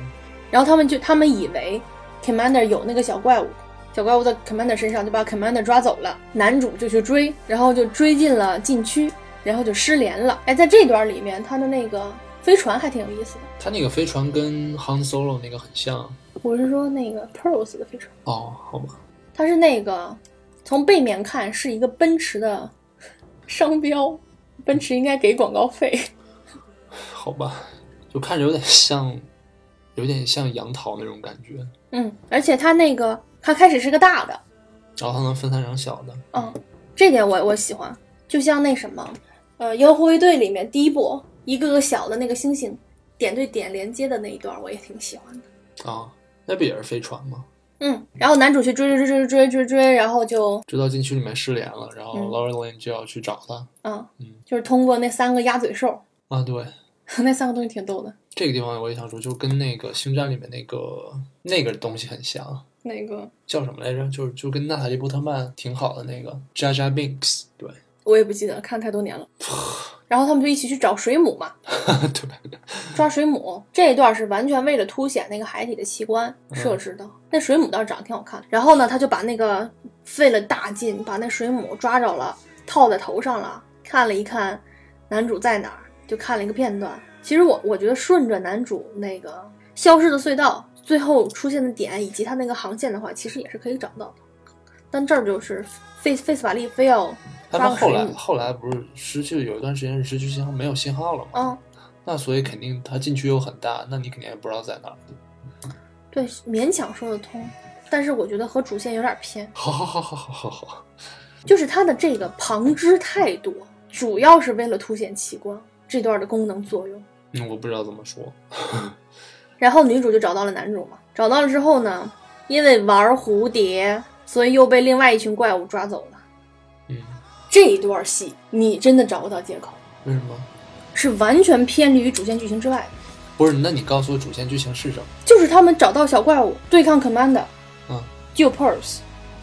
然后他们就他们以为 Commander 有那个小怪物，小怪物在 Commander 身上，就把 Commander 抓走了。男主就去追，然后就追进了禁区，然后就失联了。哎，在这段里面，他的那个飞船还挺有意思的。他那个飞船跟 Han Solo 那个很像。我是说那个 Pearls 的飞船，哦，好吧，它是那个从背面看是一个奔驰的 商标，奔驰应该给广告费。好吧，就看着有点像，有点像杨桃那种感觉。嗯，而且它那个它开始是个大的，然后它能分散成小的。嗯，这点我我喜欢，就像那什么，呃，《银河护卫队》里面第一部一个个小的那个星星点对点连接的那一段，我也挺喜欢的。啊，那不也是飞船吗？嗯，然后男主去追追追追追追追，然后就追到禁区里面失联了，然后嗯。Laura Lane 就要去找他。啊，嗯。就是通过那三个鸭嘴兽，啊，对，那三个东西挺逗的。这个地方我也想说，就跟那个星战里面那个那个东西很像，那个。叫什么来着？就是就跟娜塔莉波特曼挺好的那个。Jar Binks，对。我也不记得，看太多年了。然后他们就一起去找水母嘛，对，抓水母这一段是完全为了凸显那个海底的奇观设置的。那水母倒是长得挺好看。然后呢，他就把那个费了大劲把那水母抓着了，套在头上了，看了一看男主在哪儿，就看了一个片段。其实我我觉得顺着男主那个消失的隧道最后出现的点以及他那个航线的话，其实也是可以找到的。但这儿就是费费斯法利非要他们后来后来不是失去有一段时间是失去信号，没有信号了吗？嗯，那所以肯定它禁区又很大，那你肯定也不知道在哪儿。对，勉强说得通，但是我觉得和主线有点偏，好好好好好好好，就是它的这个旁支太多，主要是为了凸显奇观这段的功能作用。嗯，我不知道怎么说。然后女主就找到了男主嘛，找到了之后呢，因为玩蝴蝶，所以又被另外一群怪物抓走了。嗯，这一段戏你真的找不到借口，为什么？是完全偏离于主线剧情之外。不是，那你告诉我主线剧情是什么？就是他们找到小怪物对抗 Commander，嗯救 Purse，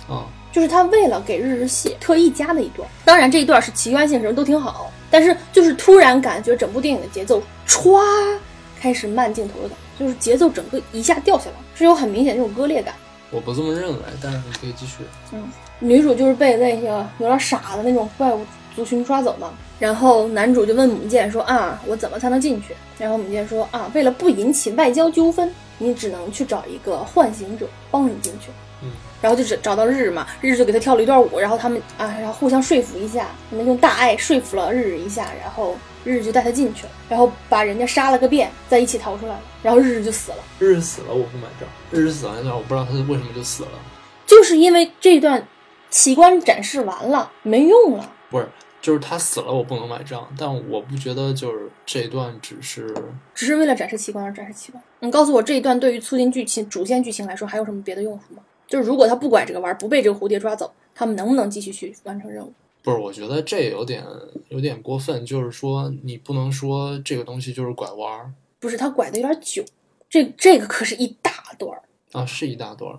啊、就是他为了给日日戏特意加的一段。当然这一段是奇观性什么都挺好，但是就是突然感觉整部电影的节奏歘开始慢镜头的感觉，就是节奏整个一下掉下来，是有很明显这种割裂感。我不这么认为，但是你可以继续。嗯，女主就是被那个有点傻的那种怪物族群抓走嘛，然后男主就问母舰说啊，我怎么才能进去？然后母舰说啊，为了不引起外交纠纷，你只能去找一个唤醒者帮你进去。嗯，然后就找找到日日嘛，日日就给他跳了一段舞，然后他们啊，然后互相说服一下，他们用大爱说服了日日一下，然后日日就带他进去了，然后把人家杀了个遍，再一起逃出来了，然后日日就死了。日日死了，我不买账。日日死了那段，我不知道他为什么就死了。就是因为这段奇观展示完了，没用了。不是，就是他死了，我不能买账。但我不觉得就是这一段只是只是为了展示器官而展示器官。你告诉我这一段对于促进剧情、主线剧情来说还有什么别的用处吗？就是如果他不拐这个弯儿，不被这个蝴蝶抓走，他们能不能继续去完成任务？不是？我觉得这有点有点过分。就是说，你不能说这个东西就是拐弯儿不是他拐的有点久，这这个可是一大段儿，啊，是一大段儿。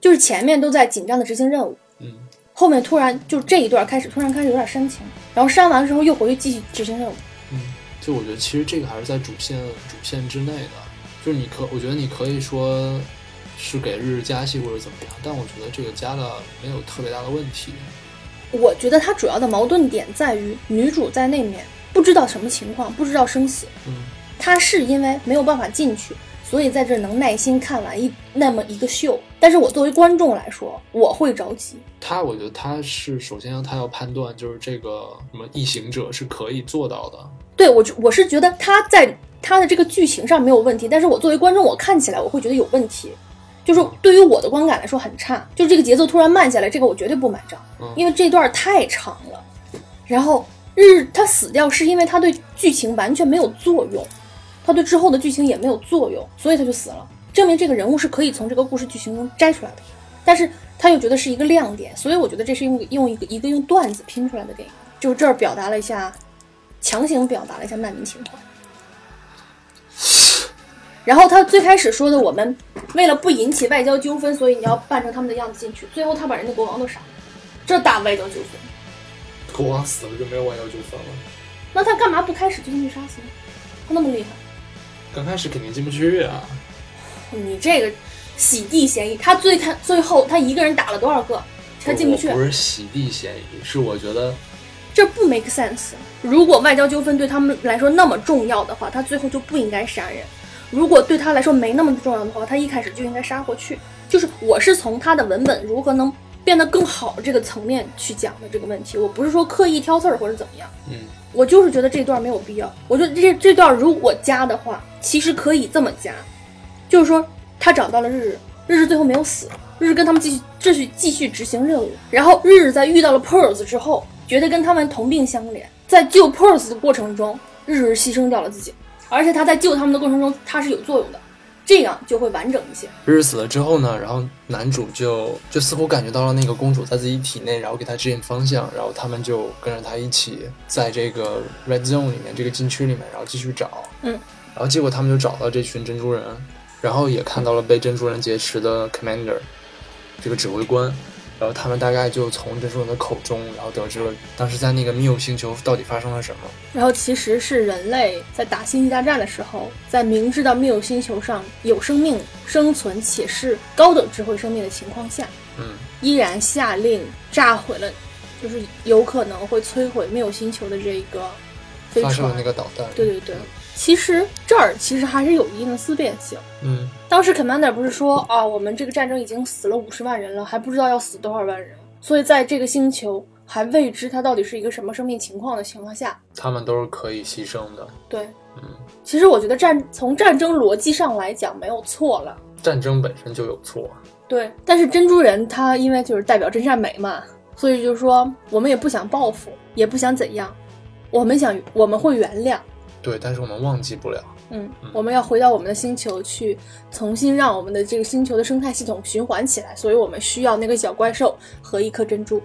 就是前面都在紧张的执行任务，嗯，后面突然就这一段开始突然开始有点煽情，然后煽完之后又回去继续执行任务。嗯，就我觉得其实这个还是在主线主线之内的，就是你可我觉得你可以说是给日日加戏或者怎么样，但我觉得这个加的没有特别大的问题。我觉得它主要的矛盾点在于女主在那面不知道什么情况，不知道生死，嗯她是因为没有办法进去，所以在这儿能耐心看完一那么一个秀。但是我作为观众来说，我会着急。他，我觉得他是首先他要判断，就是这个什么异行者是可以做到的。对我，我是觉得他在他的这个剧情上没有问题，但是我作为观众，我看起来我会觉得有问题，就是对于我的观感来说很差，就是这个节奏突然慢下来，这个我绝对不买账，因为这段太长了。然后日他死掉是因为他对剧情完全没有作用，他对之后的剧情也没有作用，所以他就死了。证明这个人物是可以从这个故事剧情中摘出来的，但是他又觉得是一个亮点，所以我觉得这是用用一个一个用段子拼出来的电影，就这儿表达了一下，强行表达了一下难民情怀。然后他最开始说的，我们为了不引起外交纠纷，所以你要扮成他们的样子进去。最后他把人家国王都杀了，这大外交纠纷。国王死了就没有外交纠纷了。那他干嘛不开始就进去杀死呢？他那么厉害，刚开始肯定进不去啊。你这个洗地嫌疑，他最他最后他一个人打了多少个，他进不去。不是洗地嫌疑，是我觉得这不 make sense。如果外交纠纷对他们来说那么重要的话，他最后就不应该杀人；如果对他来说没那么重要的话，他一开始就应该杀过去。就是我是从他的文本如何能变得更好这个层面去讲的这个问题，我不是说刻意挑刺儿或者怎么样。嗯，我就是觉得这段没有必要。我觉得这这段如果加的话，其实可以这么加。就是说，他找到了日日，日日最后没有死，日日跟他们继续继续继续执行任务。然后日日在遇到了 Pearls 之后，觉得跟他们同病相怜，在救 Pearls 的过程中，日日牺牲掉了自己，而且他在救他们的过程中，他是有作用的，这样就会完整一些。日日死了之后呢，然后男主就就似乎感觉到了那个公主在自己体内，然后给他指引方向，然后他们就跟着他一起在这个 Red Zone 里面这个禁区里面，然后继续找。嗯，然后结果他们就找到这群珍珠人。然后也看到了被珍珠人劫持的 commander，这个指挥官，然后他们大概就从珍珠人的口中，然后得知了当时在那个缪星球到底发生了什么。然后其实是人类在打星际大战的时候，在明知道缪星球上有生命生存且是高等智慧生命的情况下，嗯，依然下令炸毁了，就是有可能会摧毁缪星球的这个飞船，发射的那个导弹。对对对。其实这儿其实还是有一定的思辨性。嗯，当时 Commander 不是说啊，我们这个战争已经死了五十万人了，还不知道要死多少万人，所以在这个星球还未知它到底是一个什么生命情况的情况下，他们都是可以牺牲的。对，嗯，其实我觉得战从战争逻辑上来讲没有错了，战争本身就有错。对，但是珍珠人他因为就是代表真善美嘛，所以就是说我们也不想报复，也不想怎样，我们想我们会原谅。对，但是我们忘记不了。嗯，我们要回到我们的星球去，重新让我们的这个星球的生态系统循环起来。所以我们需要那个小怪兽和一颗珍珠。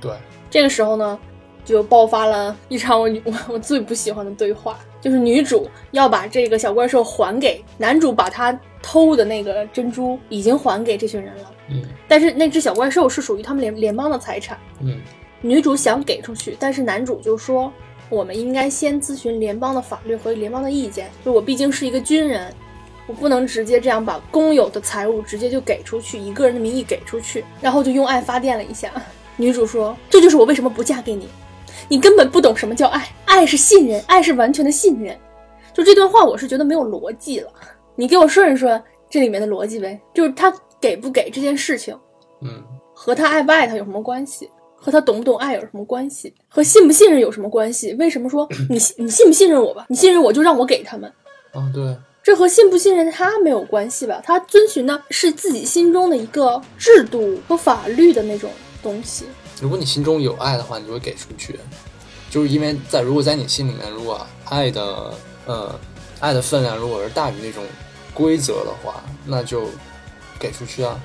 对，这个时候呢，就爆发了一场我我我最不喜欢的对话，就是女主要把这个小怪兽还给男主，把他偷的那个珍珠已经还给这群人了。嗯，但是那只小怪兽是属于他们联联邦的财产。嗯，女主想给出去，但是男主就说。我们应该先咨询联邦的法律和联邦的意见。就我毕竟是一个军人，我不能直接这样把公有的财物直接就给出去，以个人的名义给出去，然后就用爱发电了一下。女主说：“这就是我为什么不嫁给你，你根本不懂什么叫爱，爱是信任，爱是完全的信任。”就这段话，我是觉得没有逻辑了。你给我顺一顺这里面的逻辑呗，就是他给不给这件事情，嗯，和他爱不爱他有什么关系？和他懂不懂爱有什么关系？和信不信任有什么关系？为什么说 你你信不信任我吧？你信任我就让我给他们。啊，对，这和信不信任他没有关系吧？他遵循的是自己心中的一个制度和法律的那种东西。如果你心中有爱的话，你就会给出去。就是因为在如果在你心里面，如果爱的呃爱的分量如果是大于那种规则的话，那就给出去啊，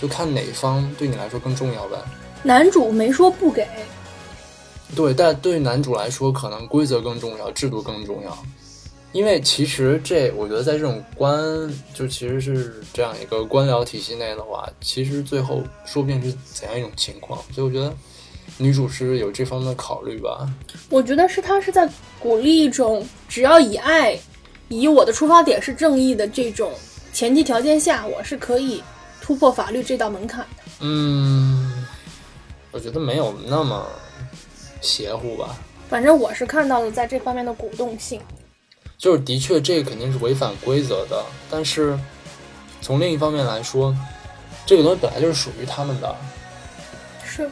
就看哪方对你来说更重要呗。男主没说不给，对，但对于男主来说，可能规则更重要，制度更重要。因为其实这，我觉得在这种官，就其实是这样一个官僚体系内的话，其实最后说不定是怎样一种情况。所以我觉得女主是有这方面的考虑吧。我觉得是她是在鼓励一种，只要以爱，以我的出发点是正义的这种前提条件下，我是可以突破法律这道门槛的。嗯。我觉得没有那么邪乎吧。反正我是看到了在这方面的鼓动性。就是的确这个肯定是违反规则的，但是从另一方面来说，这个东西本来就是属于他们的。是，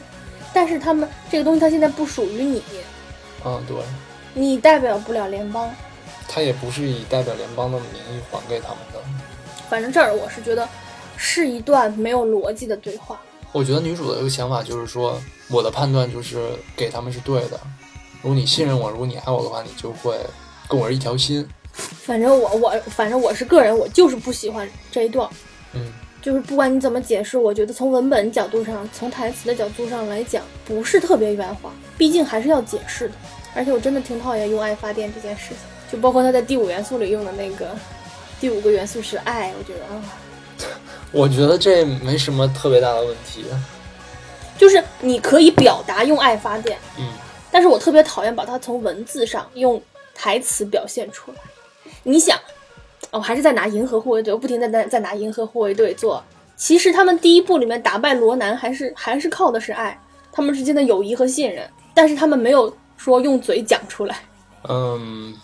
但是他们这个东西它现在不属于你，嗯，对，你代表不了联邦。他也不是以代表联邦的名义还给他们的。反正这儿我是觉得是一段没有逻辑的对话。我觉得女主的一个想法就是说，我的判断就是给他们是对的。如果你信任我，如果你爱我的话，你就会跟我是一条心。反正我我反正我是个人，我就是不喜欢这一段。嗯，就是不管你怎么解释，我觉得从文本角度上，从台词的角度上来讲，不是特别圆滑。毕竟还是要解释的。而且我真的挺讨厌用爱发电这件事情，就包括他在第五元素里用的那个第五个元素是爱，我觉得啊，我觉得这没什么特别大的问题。就是你可以表达用爱发电，嗯，但是我特别讨厌把它从文字上用台词表现出来。你想，哦，还是在拿银河护卫队，我不停在在在拿银河护卫队做。其实他们第一部里面打败罗南，还是还是靠的是爱，他们之间的友谊和信任，但是他们没有说用嘴讲出来。嗯，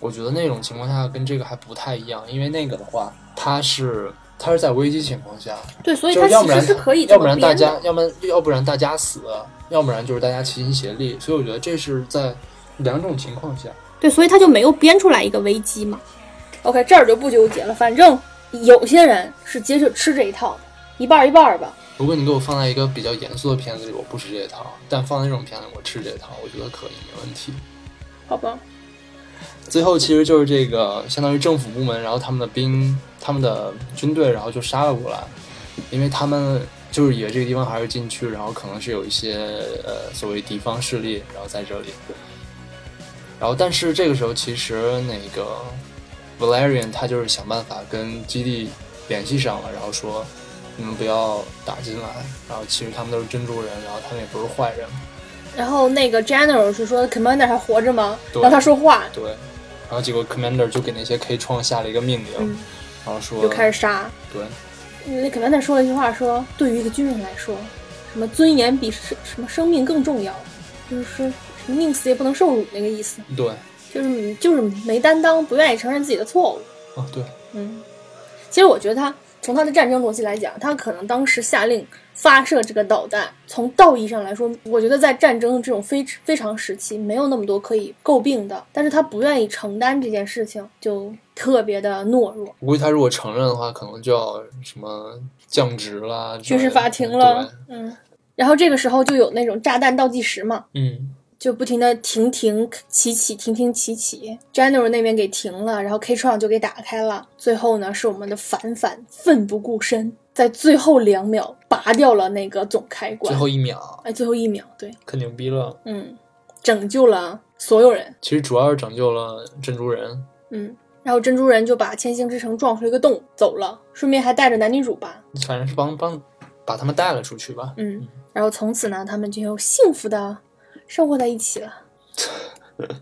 我觉得那种情况下跟这个还不太一样，因为那个的话，它是它是在危机情况下，对，所以就他其实是可以这要不然。大家，要不然要不然大家死，要不然就是大家齐心协力。所以我觉得这是在两种情况下。对，所以他就没有编出来一个危机嘛。OK，这儿就不纠结了，反正有些人是接着吃这一套，一半儿一半儿吧。如果你给我放在一个比较严肃的片子里，我不吃这套；但放在这种片子里，我吃这套，我觉得可以，没问题。好吧，最后其实就是这个，相当于政府部门，然后他们的兵、他们的军队，然后就杀了过来，因为他们就是以为这个地方还是禁区，然后可能是有一些呃所谓敌方势力，然后在这里。然后，但是这个时候其实那个 Valerian 他就是想办法跟基地联系上了，然后说你们不要打进来，然后其实他们都是珍珠人，然后他们也不是坏人，然后那个 General 是说 Commander 还活着吗？让他说话，对。然后结果 Commander 就给那些 K 创下了一个命令，嗯然后说就开始杀。对。那 Commander 说了一句话说，对于一个军人来说，什么尊严比生什么生命更重要，就是说宁死也不能受辱那个意思，对，就是就是没担当，不愿意承认自己的错误。哦对，嗯，其实我觉得他从他的战争逻辑来讲，他可能当时下令发射这个导弹，从道义上来说，我觉得在战争这种非非常时期，没有那么多可以诟病的。但是他不愿意承担这件事情，就特别的懦弱。我估计他如果承认的话，可能就要什么降职啦，军事法庭了，嗯。然后这个时候就有那种炸弹倒计时嘛，嗯，就不停的停停起起，停停起起。General 那边给停了，然后 K 创就给打开了。最后呢，是我们的反反奋不顾身，在最后两秒拔掉了那个总开关。最后一秒哎，最后一秒，对，可牛逼了。嗯，拯救了所有人，其实主要是拯救了珍珠人，嗯。然后珍珠人就把千星之城撞出一个洞走了，顺便还带着男女主吧，反正是帮帮把他们带了出去吧。嗯。然后从此呢，他们就幸福的生活在一起了。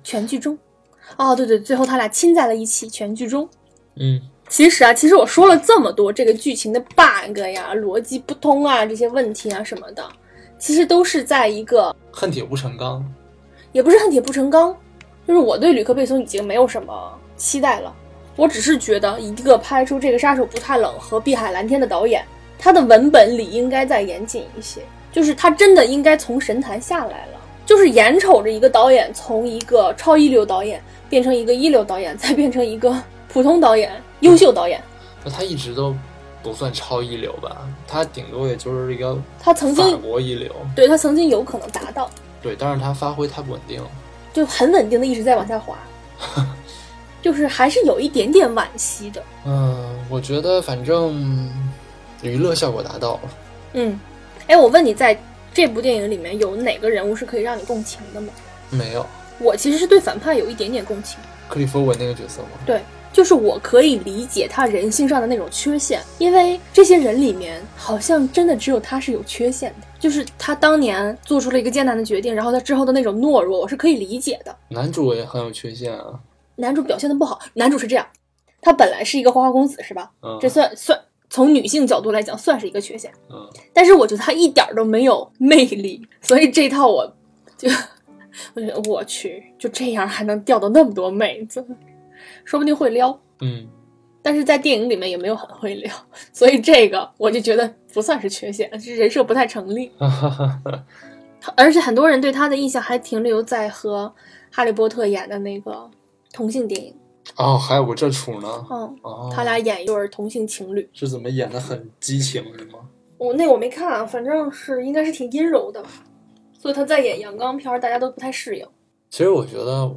全剧终，哦，对对，最后他俩亲在了一起。全剧终。嗯，其实啊，其实我说了这么多这个剧情的 bug 呀、逻辑不通啊这些问题啊什么的，其实都是在一个恨铁不成钢。也不是恨铁不成钢，就是我对吕克贝松已经没有什么期待了。我只是觉得一个拍出这个杀手不太冷和碧海蓝天的导演，他的文本里应该再严谨一些，就是他真的应该从神坛下来了。就是眼瞅着一个导演从一个超一流导演变成一个一流导演，再变成一个普通导演、优秀导演。那他一直都不算超一流吧？他顶多也就是一个他曾法经国一流。对他曾经有可能达到，对，但是他发挥太不稳定了。就很稳定的一直在往下滑，就是还是有一点点惋惜的。嗯，我觉得反正娱乐效果达到了。嗯，哎，我问你，在这部电影里面有哪个人物是可以让你共情的吗？没有我其实是对反派有一点点共情，克利夫文那个角色吗？对，就是我可以理解他人性上的那种缺陷，因为这些人里面好像真的只有他是有缺陷的，就是他当年做出了一个艰难的决定，然后他之后的那种懦弱，我是可以理解的。男主也很有缺陷啊。男主表现的不好，男主是这样，他本来是一个花花公子是吧？嗯这算算从女性角度来讲算是一个缺陷，嗯，但是我觉得他一点儿都没有魅力，所以这套我就 我觉得我去就这样还能钓到那么多妹子，说不定会撩。嗯，但是在电影里面也没有很会撩，所以这个我就觉得不算是缺陷，是人设不太成立。而且很多人对他的印象还停留在和哈利波特演的那个同性电影，哦，还有个这出呢。嗯，哦，他俩演一对同性情侣。是怎么演的？很激情是吗？我那我没看，反正是应该是挺阴柔的吧。所以他在演阳刚片儿，大家都不太适应。其实我觉得，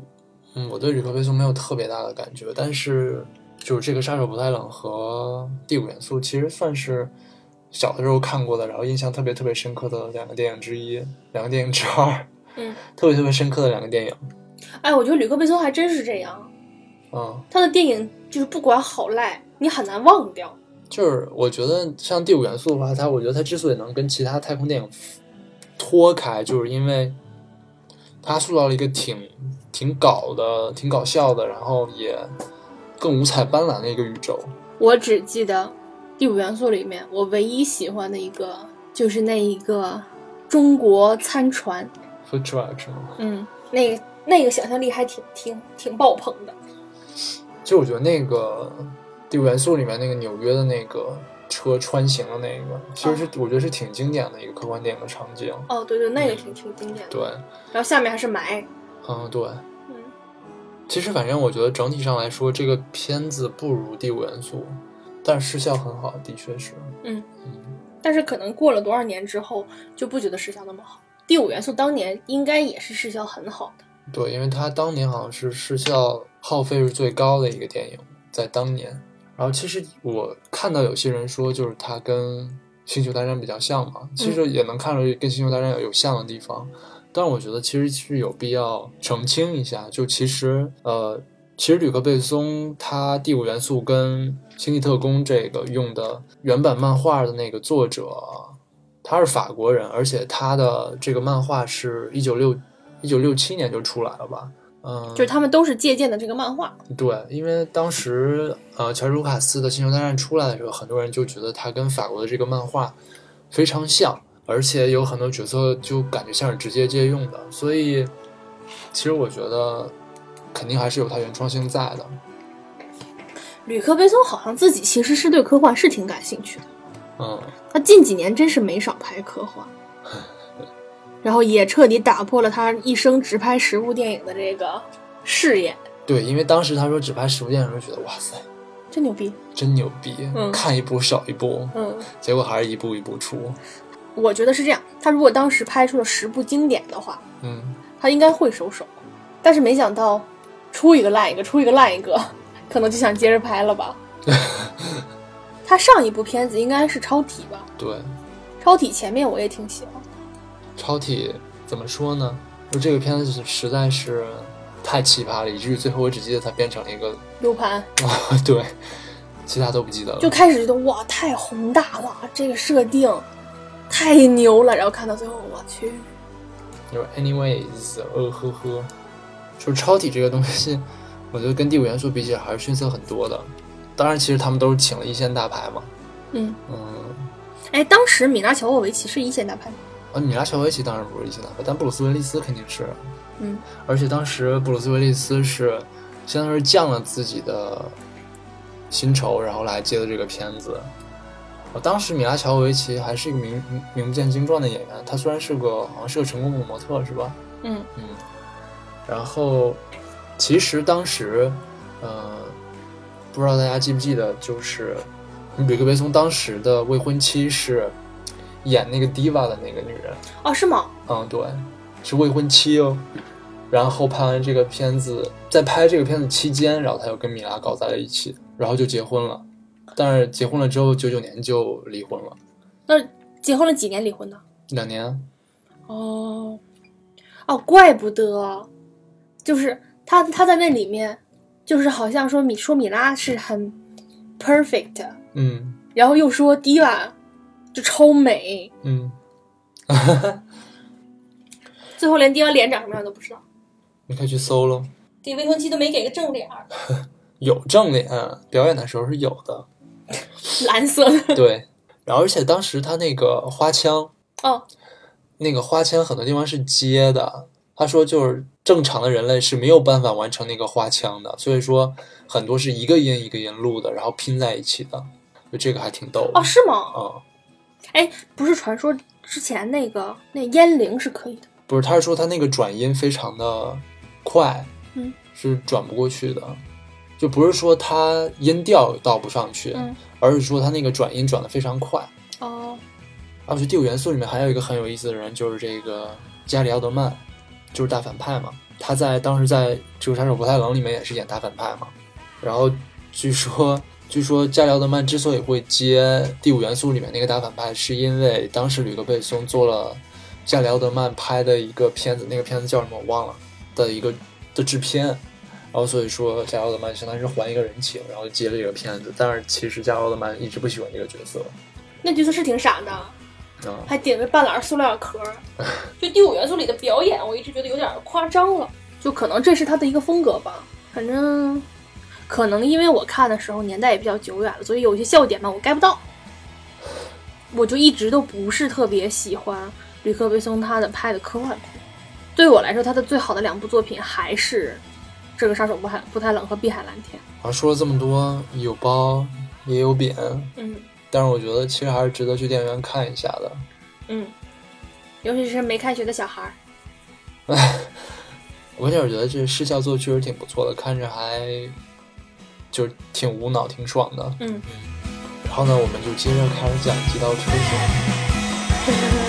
嗯，我对吕克贝松没有特别大的感觉，但是就是这个杀手不太冷和第五元素，其实算是小的时候看过的，然后印象特别特别深刻的两个电影之一，两个电影之二，嗯，特别特别深刻的两个电影。哎，我觉得吕克贝松还真是这样，嗯，他的电影就是不管好赖，你很难忘掉。就是我觉得像第五元素的话，它我觉得它之所以能跟其他太空电影脱开，就是因为它塑造了一个挺挺搞的、挺搞笑的，然后也更五彩斑斓的一个宇宙。我只记得第五元素里面，我唯一喜欢的一个就是那一个中国餐船，Food truck 是吗？嗯，那个那个想象力还挺挺挺爆棚的。其实我觉得那个第五元素里面那个纽约的那个车穿行的那个，其实是、我觉得是挺经典的一个科幻电影的场景。哦，对对，那个挺挺经典的。对，然后下面还是霾，嗯，对。嗯，其实反正我觉得整体上来说，这个片子不如第五元素，但是视效很好，的确是。嗯嗯但是可能过了多少年之后，就不觉得视效那么好。第五元素当年应该也是视效很好的。对，因为它当年好像是视效耗费是最高的一个电影，在当年。然后其实我看到有些人说，就是它跟《星球大战》比较像嘛，其实也能看出跟《星球大战》有有像的地方。但是我觉得其实是有必要澄清一下，就其实呃，其实吕克贝松他第五元素跟《星际特工》这个用的原版漫画的那个作者，他是法国人，而且他的这个漫画是一九六一九六七年就出来了吧？嗯，就是他们都是借鉴的这个漫画。对，因为当时呃，乔治卢卡斯的《星球大战》出来的时候，很多人就觉得他跟法国的这个漫画非常像，而且有很多角色就感觉像是直接借用的，所以其实我觉得肯定还是有它原创性在的。吕克贝松好像自己其实是对科幻是挺感兴趣的，嗯，他近几年真是没少拍科幻，然后也彻底打破了他一生只拍十部电影的这个誓言，对，因为当时他说只拍十部电影，时候觉得哇塞，真牛逼。真牛逼，嗯看一部少一部，嗯，结果还是一步一步出。我觉得是这样，他如果当时拍出了十部经典的话，嗯，他应该会收手，但是没想到出一个烂一个，出一个烂一个，可能就想接着拍了吧。他上一部片子应该是《超体》吧，对，《超体》前面我也挺喜欢的。超体怎么说呢？就这个片子实在是太奇葩了，以至于最后我只记得它变成了一个 U 盘啊，对，其他都不记得了。就开始觉得哇太宏大了，这个设定太牛了，然后看到最后我去，就是 anyways，呃呵呵，就超体这个东西，我觉得跟第五元素比起来还是逊色很多的。当然，其实他们都是请了一线大牌嘛。嗯，嗯，哎，当时米拉乔沃维奇是一线大牌吗？啊，米拉乔维奇当然不是一线大牌，但布鲁斯威利斯肯定是。嗯，而且当时布鲁斯威利斯是相当于是降了自己的薪酬，然后来接的这个片子。我当时米拉乔维奇还是一个名名名不见经传的演员，他虽然是个好像是个成功的模特，是吧？嗯嗯。然后其实当时，呃，不知道大家记不记得，就是吕克贝松当时的未婚妻是演那个 Diva 的那个女人。哦，是吗？嗯，对，是未婚妻哦。然后拍完这个片子，在拍这个片子期间，然后他又跟米拉搞在了一起，然后就结婚了。但是结婚了之后，九九年就离婚了，那结婚了几年离婚的？两年。哦，哦，怪不得，就是他他在那里面，就是好像说米说米拉是很 perfect，嗯然后又说 diva 就超美，嗯，最后连 diva 脸长什么样都不知道，你可以去搜喽，给未婚妻都没给个正脸儿，有正脸，表演的时候是有的。蓝色的。对，然后而且当时他那个花腔，哦，那个花腔很多地方是接的，他说就是正常的人类是没有办法完成那个花腔的，所以说很多是一个音一个音录的，然后拼在一起的，就这个还挺逗的哦，是吗？嗯，哎，不是传说之前那个那烟铃是可以的。不是，他是说他那个转音非常的快，嗯，是转不过去的，就不是说他音调到不上去，嗯，而是说他那个转音转的非常快。哦，而且第五元素里面还有一个很有意思的人，就是这个加里奥德曼，就是大反派嘛。他在当时在《这个杀手不太冷》里面也是演大反派嘛。然后据说，据说加里奥德曼之所以会接第五元素里面那个大反派，是因为当时吕克贝松做了加里奥德曼拍的一个片子，那个片子叫什么我忘了的一个的制片。然后所以说加里奥德曼相当于是还一个人情，然后接了这个片子。但是其实加里奥德曼一直不喜欢这个角色。那角色是挺傻的，啊，还顶着半拉塑料壳儿。就第五元素里的表演，我一直觉得有点夸张了。就可能这是他的一个风格吧。反正可能因为我看的时候年代也比较久远了，所以有些笑点吧我 get 不到。我就一直都不是特别喜欢吕克·贝松他的拍的科幻片。对我来说，他的最好的两部作品还是《这个杀手不太不太冷》和《碧海蓝天》。啊，说了这么多，有褒也有贬，嗯但是我觉得其实还是值得去电影院看一下的。嗯，尤其是没开学的小孩儿。关键我觉得这视效做的确实挺不错的，看着还就是挺无脑、挺爽的。嗯。然后呢，我们就接着开始讲《极道车神》。